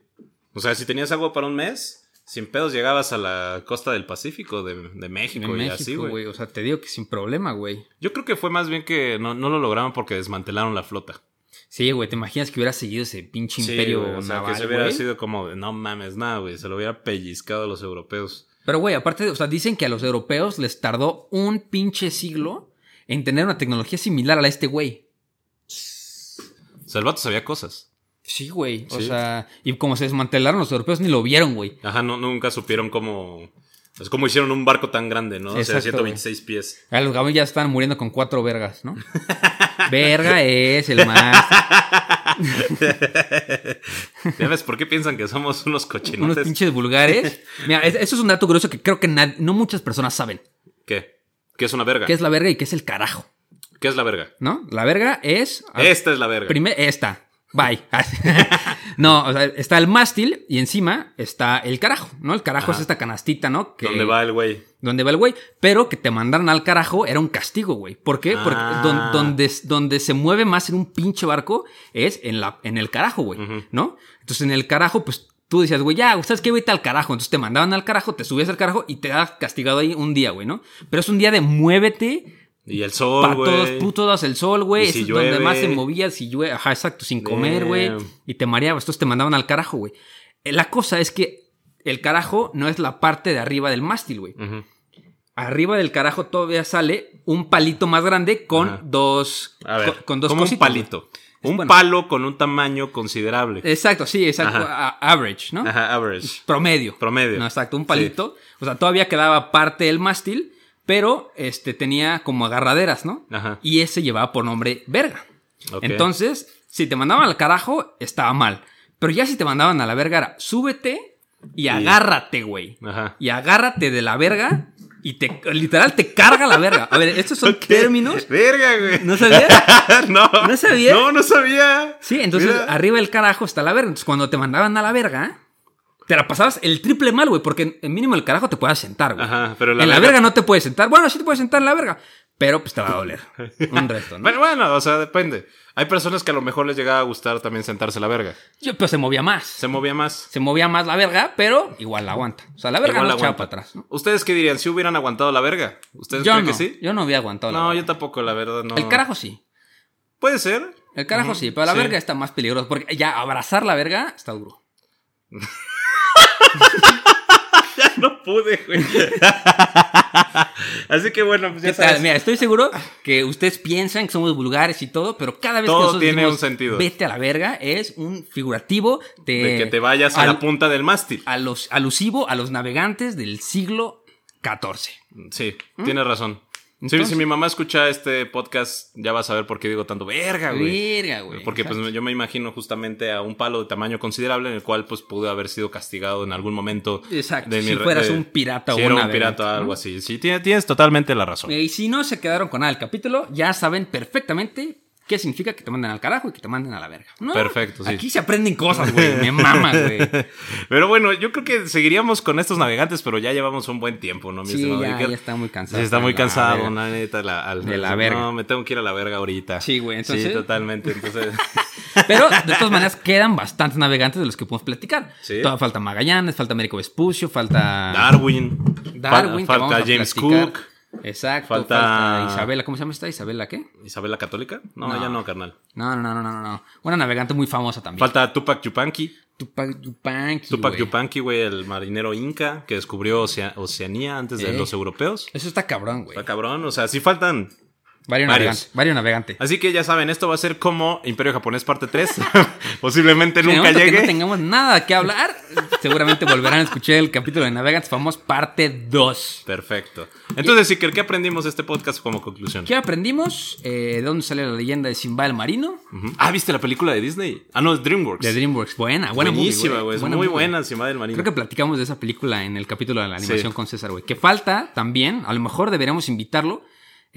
O sea, si tenías agua para un mes, sin pedos llegabas a la costa del Pacífico de, de México y México, así, güey. O sea, te digo que sin problema, güey. Yo creo que fue más bien que no, no lo lograron porque desmantelaron la flota. Sí, güey, ¿te imaginas que hubiera seguido ese pinche Sí, imperio güey, o sea, naval, que se hubiera sido como no mames, nada, güey, se lo hubiera pellizcado a los europeos. Pero, güey, aparte, o sea, dicen que a los europeos les tardó un pinche siglo en tener una tecnología similar a la de este güey. O sea, el vato sabía cosas. Sí, güey. O Sí. sea, y como se desmantelaron los europeos ni lo vieron, güey. Ajá, no, nunca supieron cómo... Es como hicieron un barco tan grande, ¿no? o sea, Exacto, 126 pies. A los gabanes ya están muriendo con cuatro vergas, ¿no? (laughs) Verga es el más. (laughs) ¿Ya ves por qué piensan que somos unos Unos cochinotes? pinches vulgares. Mira, es- eso es un dato curioso que creo que no muchas personas saben. ¿Qué? ¿Qué es una verga? ¿Qué es la verga y qué es el carajo? ¿Qué es la verga? ¿No? La verga es. Esta es la verga. Primer, esta. Bye. (laughs) no, o sea, está el mástil y encima está el carajo, ¿no? El carajo es esta canastita, ¿no? Que, ¿Dónde va el güey? Donde va el güey. Pero que te mandaran al carajo era un castigo, güey. ¿Por qué? Porque Ah. don- donde, donde se mueve más en un pinche barco es en, la, en el carajo, güey. ¿No? Entonces en el carajo, pues tú decías, güey, ya, ¿sabes qué? Vete al carajo. Entonces te mandaban al carajo, te subías al carajo y te das castigado ahí un día, güey, ¿no? Pero es un día de muévete. Y el sol, Para todos putos el sol, güey. Si es donde más se movía, si llueve. Ajá, exacto, sin comer, güey. Y te mareabas. Entonces te mandaban al carajo, güey. Eh, La cosa es que el carajo no es la parte de arriba del mástil, güey. Arriba del carajo todavía sale un palito más grande con Ajá. dos. A ver, con, con dos como un cositas, palito. Un bueno. palo con un tamaño considerable. Exacto, sí, exacto. Ajá. average, ¿no? Ajá, average. Promedio. Promedio. No, exacto, un palito. O sea, todavía quedaba parte del mástil, pero este tenía como agarraderas, ¿no? Ajá. Y ese llevaba por nombre verga. Entonces, si te mandaban al carajo, estaba mal. Pero ya si te mandaban a la verga era súbete y agárrate, güey. Ajá. Y agárrate de la verga y te literal te carga la verga. A ver, estos son (laughs) términos. Verga, güey. ¿No sabías? (laughs) no. ¿No sabía? No, no sabía. Sí, entonces Mira. arriba del carajo está la verga. Entonces cuando te mandaban a la verga, te la pasabas el triple mal, güey, porque en mínimo el carajo te puedes sentar, güey. Ajá, pero la en la verga- verga no te puedes sentar. Bueno, sí te puedes sentar en la verga, pero pues te va a doler (laughs) un resto, ¿no? Pero bueno, o sea, depende. Hay personas que a lo mejor les llegaba a gustar también sentarse la verga. Yo, pero se movía más. Se movía más. Se movía más la verga, pero igual la aguanta. O sea, la verga Igual no echaba aguanta. para atrás, ¿no? ¿Ustedes qué dirían? ¿Si hubieran aguantado la verga? ¿Ustedes Yo creen no, que sí? yo no había aguantado la No, verga. yo tampoco, la verdad, no. El carajo sí. Puede ser. El carajo sí, pero la Sí. verga está más peligroso. Porque ya abrazar la verga está duro. (laughs) (laughs) Ya no pude, güey. (laughs) Así que bueno, pues ya ¿Qué tal? sabes. Mira, estoy seguro que ustedes piensan que somos vulgares y todo, pero cada vez Todo que nosotros tiene decimos, un sentido. Vete a la verga, es un figurativo de, De que te vayas a la punta del mástil. a los, alusivo a los navegantes del siglo XIV. Sí, tienes razón. Sí, Entonces- si mi mamá escucha este podcast, ya va a saber por qué digo tanto verga, güey. Verga, güey. Porque pues yo me imagino justamente a un palo de tamaño considerable en el cual pues pude haber sido castigado en algún momento. Exacto, de si re- fueras de- un pirata si o era un pirata o ¿no? algo así. Sí, tienes, tienes totalmente la razón. Y si no se quedaron con nada del capítulo, ya saben perfectamente ¿Qué significa? Que te manden al carajo y que te manden a la verga. No, Perfecto, sí. Aquí se aprenden cosas, güey. Me mama, güey. (laughs) Pero bueno, yo creo que seguiríamos con estos navegantes, pero ya llevamos un buen tiempo, ¿no, mi Sí, ya, ya está muy cansado. Sí, está muy La cansado, verga. la neta, la, al- De la verga. No, me tengo que ir a la verga ahorita. Sí, güey, entonces- Sí, totalmente, entonces... (laughs) Pero de todas maneras quedan bastantes navegantes de los que podemos platicar. Sí. Todavía falta Magallanes, falta Américo Vespucio, falta Darwin. Darwin, que Fal- vamos falta a James platicar. Cook. Exacto. Falta- Falta... Isabela. ¿Cómo se llama esta? ¿Isabela qué? ¿Isabela Católica? No, No. ya no, carnal. No, no, no, no, no, no. Una navegante muy famosa también. Falta Tupac Yupanqui. Tupac Yupanqui, Tupac güey. Yupanqui, güey, el marinero inca que descubrió Ocea- Oceanía antes de Eh. los europeos. Eso está cabrón, güey. Está cabrón, o sea, sí faltan. Navegantes. Varios navegantes. Así que ya saben, esto va a ser como Imperio Japonés parte 3. (laughs) (laughs) Posiblemente En el nunca momento que llegue. no tengamos nada que hablar, seguramente volverán a escuchar el capítulo de Navegantes Famosos parte 2. Perfecto. Entonces, Iker, ¿qué aprendimos de este podcast como conclusión? ¿Qué aprendimos? Eh, ¿De dónde sale la leyenda de Simba el Marino? Ujú. Ah, ¿viste la película de Disney? Ah, no, es DreamWorks. De DreamWorks. Buena, buena Buenísima, güey. Es muy movie. buena encima del marino. Creo que platicamos de esa película en el capítulo de la animación Sí. con César, güey. Que falta también, a lo mejor deberíamos invitarlo,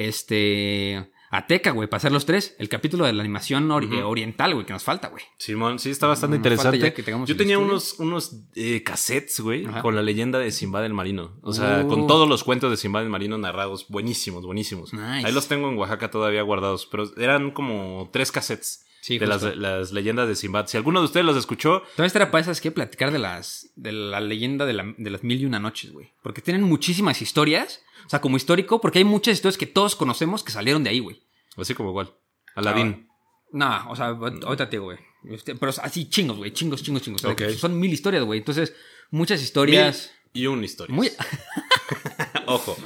este, a Teca, güey, para hacer los tres. El capítulo de la animación ori- eh, oriental, güey, que nos falta, güey. Simón, sí, está bastante interesante. que Yo tenía estudio. unos, unos eh, cassettes, güey, con la leyenda de Simba del Marino. O sea, Uh. con todos los cuentos de Simba del Marino narrados. Buenísimos, buenísimos. Nice. Ahí los tengo en Oaxaca todavía guardados. Pero eran como tres cassettes Sí, de las, leyendas de Simba. Si alguno de ustedes los escuchó, Todavía estará para esas que platicar de las, de la leyenda de, la- de las mil y una noches, güey. Porque tienen muchísimas historias. O sea, como histórico, porque hay muchas historias que todos conocemos que salieron de ahí, güey. así como igual. Aladín. No, o sea, ahorita te digo, güey. Este, Pero así chingos, güey. Chingos, chingos, chingos. Son mil historias, güey. Entonces, muchas historias. Mil y una historia. Muy. (laughs) Ojo.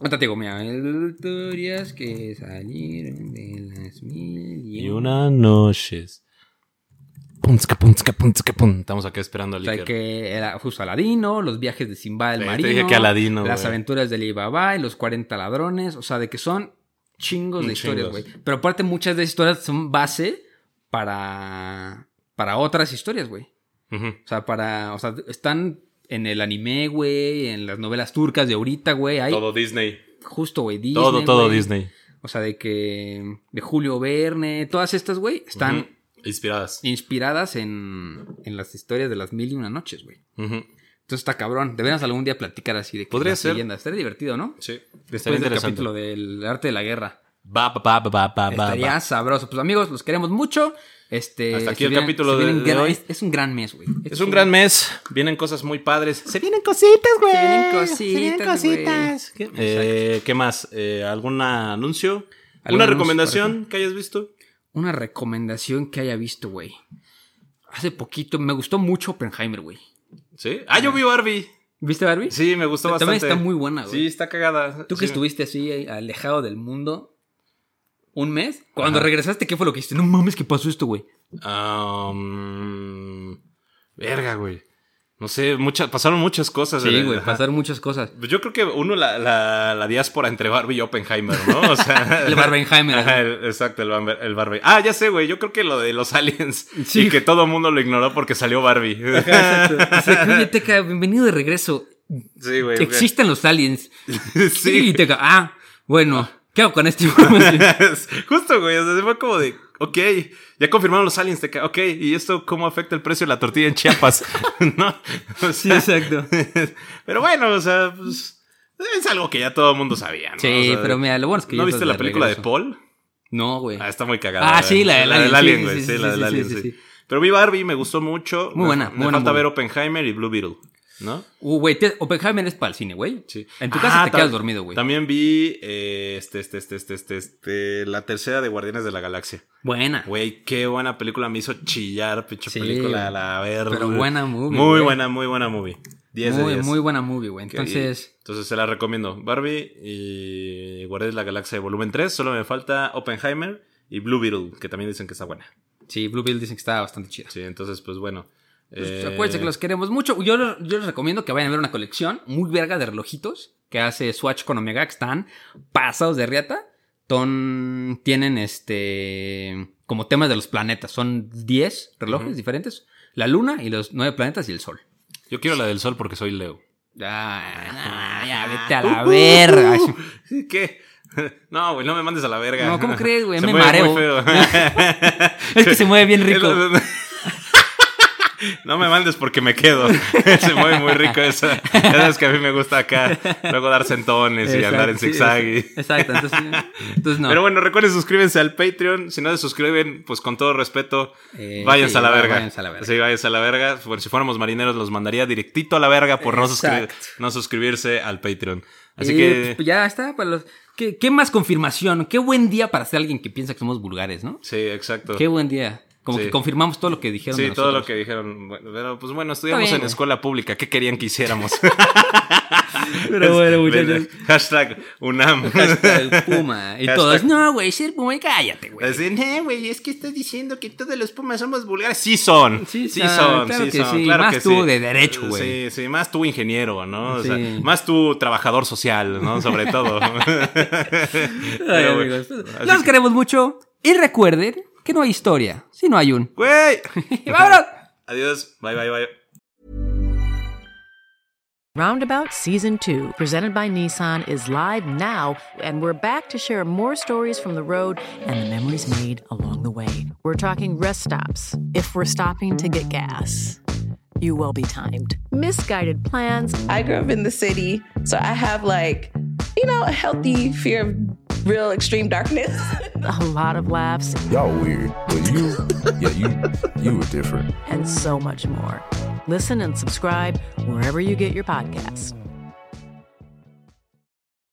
Ahorita te digo, mira. Historias que salieron de las mil y Y una noches. Estamos acá esperando al O sea, que era justo Aladino, los viajes de Simba el Sí, te Marino. dije que Aladino, Las aventuras de Alibaba y los 40 ladrones. O sea, de que son chingos de historias, güey. Pero aparte, muchas de esas historias son base para. para otras historias, güey. O sea, para. O sea, están en el anime, güey, en las novelas turcas de ahorita, güey. Hay Todo Disney. justo, güey, Disney. todo, todo. Disney. O sea, de que. de Julio Verne. Todas estas, güey, están. Inspiradas. inspiradas en, en las historias de las mil y una noches, güey. Entonces está cabrón. Deberíamos algún día platicar así de que Podría ser. leyendas. Estaría divertido, ¿no? Sí. Después del capítulo del arte de la guerra. Va, va, va, Estaría sabroso. Pues amigos, los queremos mucho. Este, Hasta aquí el vienen- capítulo de- de gran- hoy. Es, es un gran mes, güey. Es un gran mes. Vienen cosas muy padres. Se vienen cositas, güey. Se vienen cositas, Se vienen cositas. ¿Qué, eh, ¿qué más? Eh, ¿Algún anuncio? ¿Algún ¿Una anuncio, recomendación que hayas visto? Una recomendación que haya visto, güey. Hace poquito me gustó mucho Oppenheimer, güey. ¿Sí? Ah, yo vi Barbie. ¿Viste Barbie? Sí, me gustó También bastante. está muy buena, güey. Sí, está cagada. Tú que estuviste así eh, alejado del mundo un mes, cuando Ajá. regresaste, ¿qué fue lo que hiciste? No mames, ¿qué pasó esto, güey? Um, verga, güey. No sé, muchas, pasaron muchas cosas. Sí, eh, güey, ajá. pasaron muchas cosas. Pues Yo creo que uno, la, la, la diáspora entre Barbie y Oppenheimer, ¿no? O sea, (laughs) El Barbenheimer. Ajá, el- exacto, el, el Barbie. Ah, ya sé, güey. Yo creo que lo de los aliens. (laughs) Sí. Y que todo el mundo lo ignoró porque salió Barbie. O sea, que, oye, Teca, bienvenido de regreso. Sí, güey. Existen los aliens. (laughs) Sí, Sí. Teca. Ah, bueno, ¿qué hago con información? Justo, güey. O sea, se fue como de, ok, ya confirmaron los aliens. Ca- ok, ¿y esto cómo afecta el precio de la tortilla en Chiapas? (laughs) (laughs) ¿No? O Sí, exacto. (laughs) Pero bueno, o sea, pues. Es algo que ya todo el mundo sabía, ¿no? Sí, O sea, pero mira, lo bueno es que ¿No viste la película de. Paul? No, güey. Ah, está muy cagada. Ah, sí, la del alien, alien, sí, güey. sí, Sí, sí, la del alien, sí. Pero vi Barbie, me gustó mucho. Muy Me- buena, Me muy buena falta movie. ver Oppenheimer y Blue Beetle, ¿no? Uh, güey, Oppenheimer es para el cine, güey. Sí. En tu casa Ah, te quedas dormido, güey. También vi eh, este, este, este, este, este, este, la tercera de Guardianes de la Galaxia. Buena. Güey, qué buena película. Me hizo chillar, pinche Sí, película. la verga. Pero buena movie, Muy buena, muy buena movie. 10 de Muy, 10. muy buena movie, güey. Entonces, Entonces se la recomiendo. Barbie y Guardianes de la Galaxia volumen 3. Solo me falta Oppenheimer y Blue Beetle, que también dicen que está buena. sí, Blue Bill dicen que está bastante chida. Sí, entonces, pues bueno. Pues, eh, acuérdense que los queremos mucho. Yo, yo les recomiendo que vayan a ver una colección muy verga de relojitos que hace Swatch con Omega, que están pasados de riata. Ton- tienen este como temas de los planetas. Son 10 relojes diferentes. La luna y los 9 planetas y el sol. Yo quiero la del sol porque soy Leo. Ya, ya, vete a la verga. (laughs) ¿Qué? (laughs) No, güey, no me mandes a la verga. No, ¿cómo (laughs) crees, güey? Me mareo. muy feo. Es que se mueve bien rico. No me mandes porque me quedo. (laughs) (laughs) Se mueve muy rico eso. Sabes que a mí me gusta acá luego dar sentones y andar en sí, zigzag. y- Exacto, entonces, (laughs) entonces no. Pero bueno, recuerden suscríbanse al Patreon. Si no se suscriben, pues con todo respeto, Eh, váyanse sí, a la verga. váyanse a la verga. Sí, váyanse a la verga. Bueno, si fuéramos marineros, los mandaría directito a la verga por no, suscribir- Exacto. no suscribirse al Patreon. Así Eh, que. pues ya está. Para los... ¿Qué, qué más confirmación? Qué buen día para ser alguien que piensa que somos vulgares, ¿no? Sí, exacto. Qué buen día. Como Sí. que confirmamos todo lo que dijeron. de Sí, todo lo que dijeron. Bueno, pero pues bueno, estudiamos en escuela pública. ¿Qué querían que hiciéramos? (laughs) Pero bueno, muchachos. Hashtag UNAM. Hashtag (laughs) Puma. Y Hashtag- todos, no, güey, ser Puma, cállate, güey. Así, "No, güey, es que estás diciendo que todos los pumas somos vulgares. Sí son. Sí Sí, son, claro sí que son. sí. Claro Más que tú de derecho, güey. Sí, sí, más tú ingeniero, ¿no? O sea, más tú trabajador social, ¿no? Sobre todo. (laughs) Ay, Pero, amigos, Los que- queremos mucho. Y recuerden que no hay historia si no hay un. Güey. (laughs) ¡Vámonos! (laughs) Adiós. Bye, bye, bye. Roundabout Season 2, presented by Nissan, is live now, and we're back to share more stories from the road and the memories made along the way. We're talking rest stops. If we're stopping to get gas, you will be timed. Misguided plans, I grew up in the city, so I have like, you know, a healthy fear of real extreme darkness. (laughs) a lot of laughs, Y'all weird, but you, yeah, you, you were different. and so much more. Listen and subscribe wherever you get your podcasts.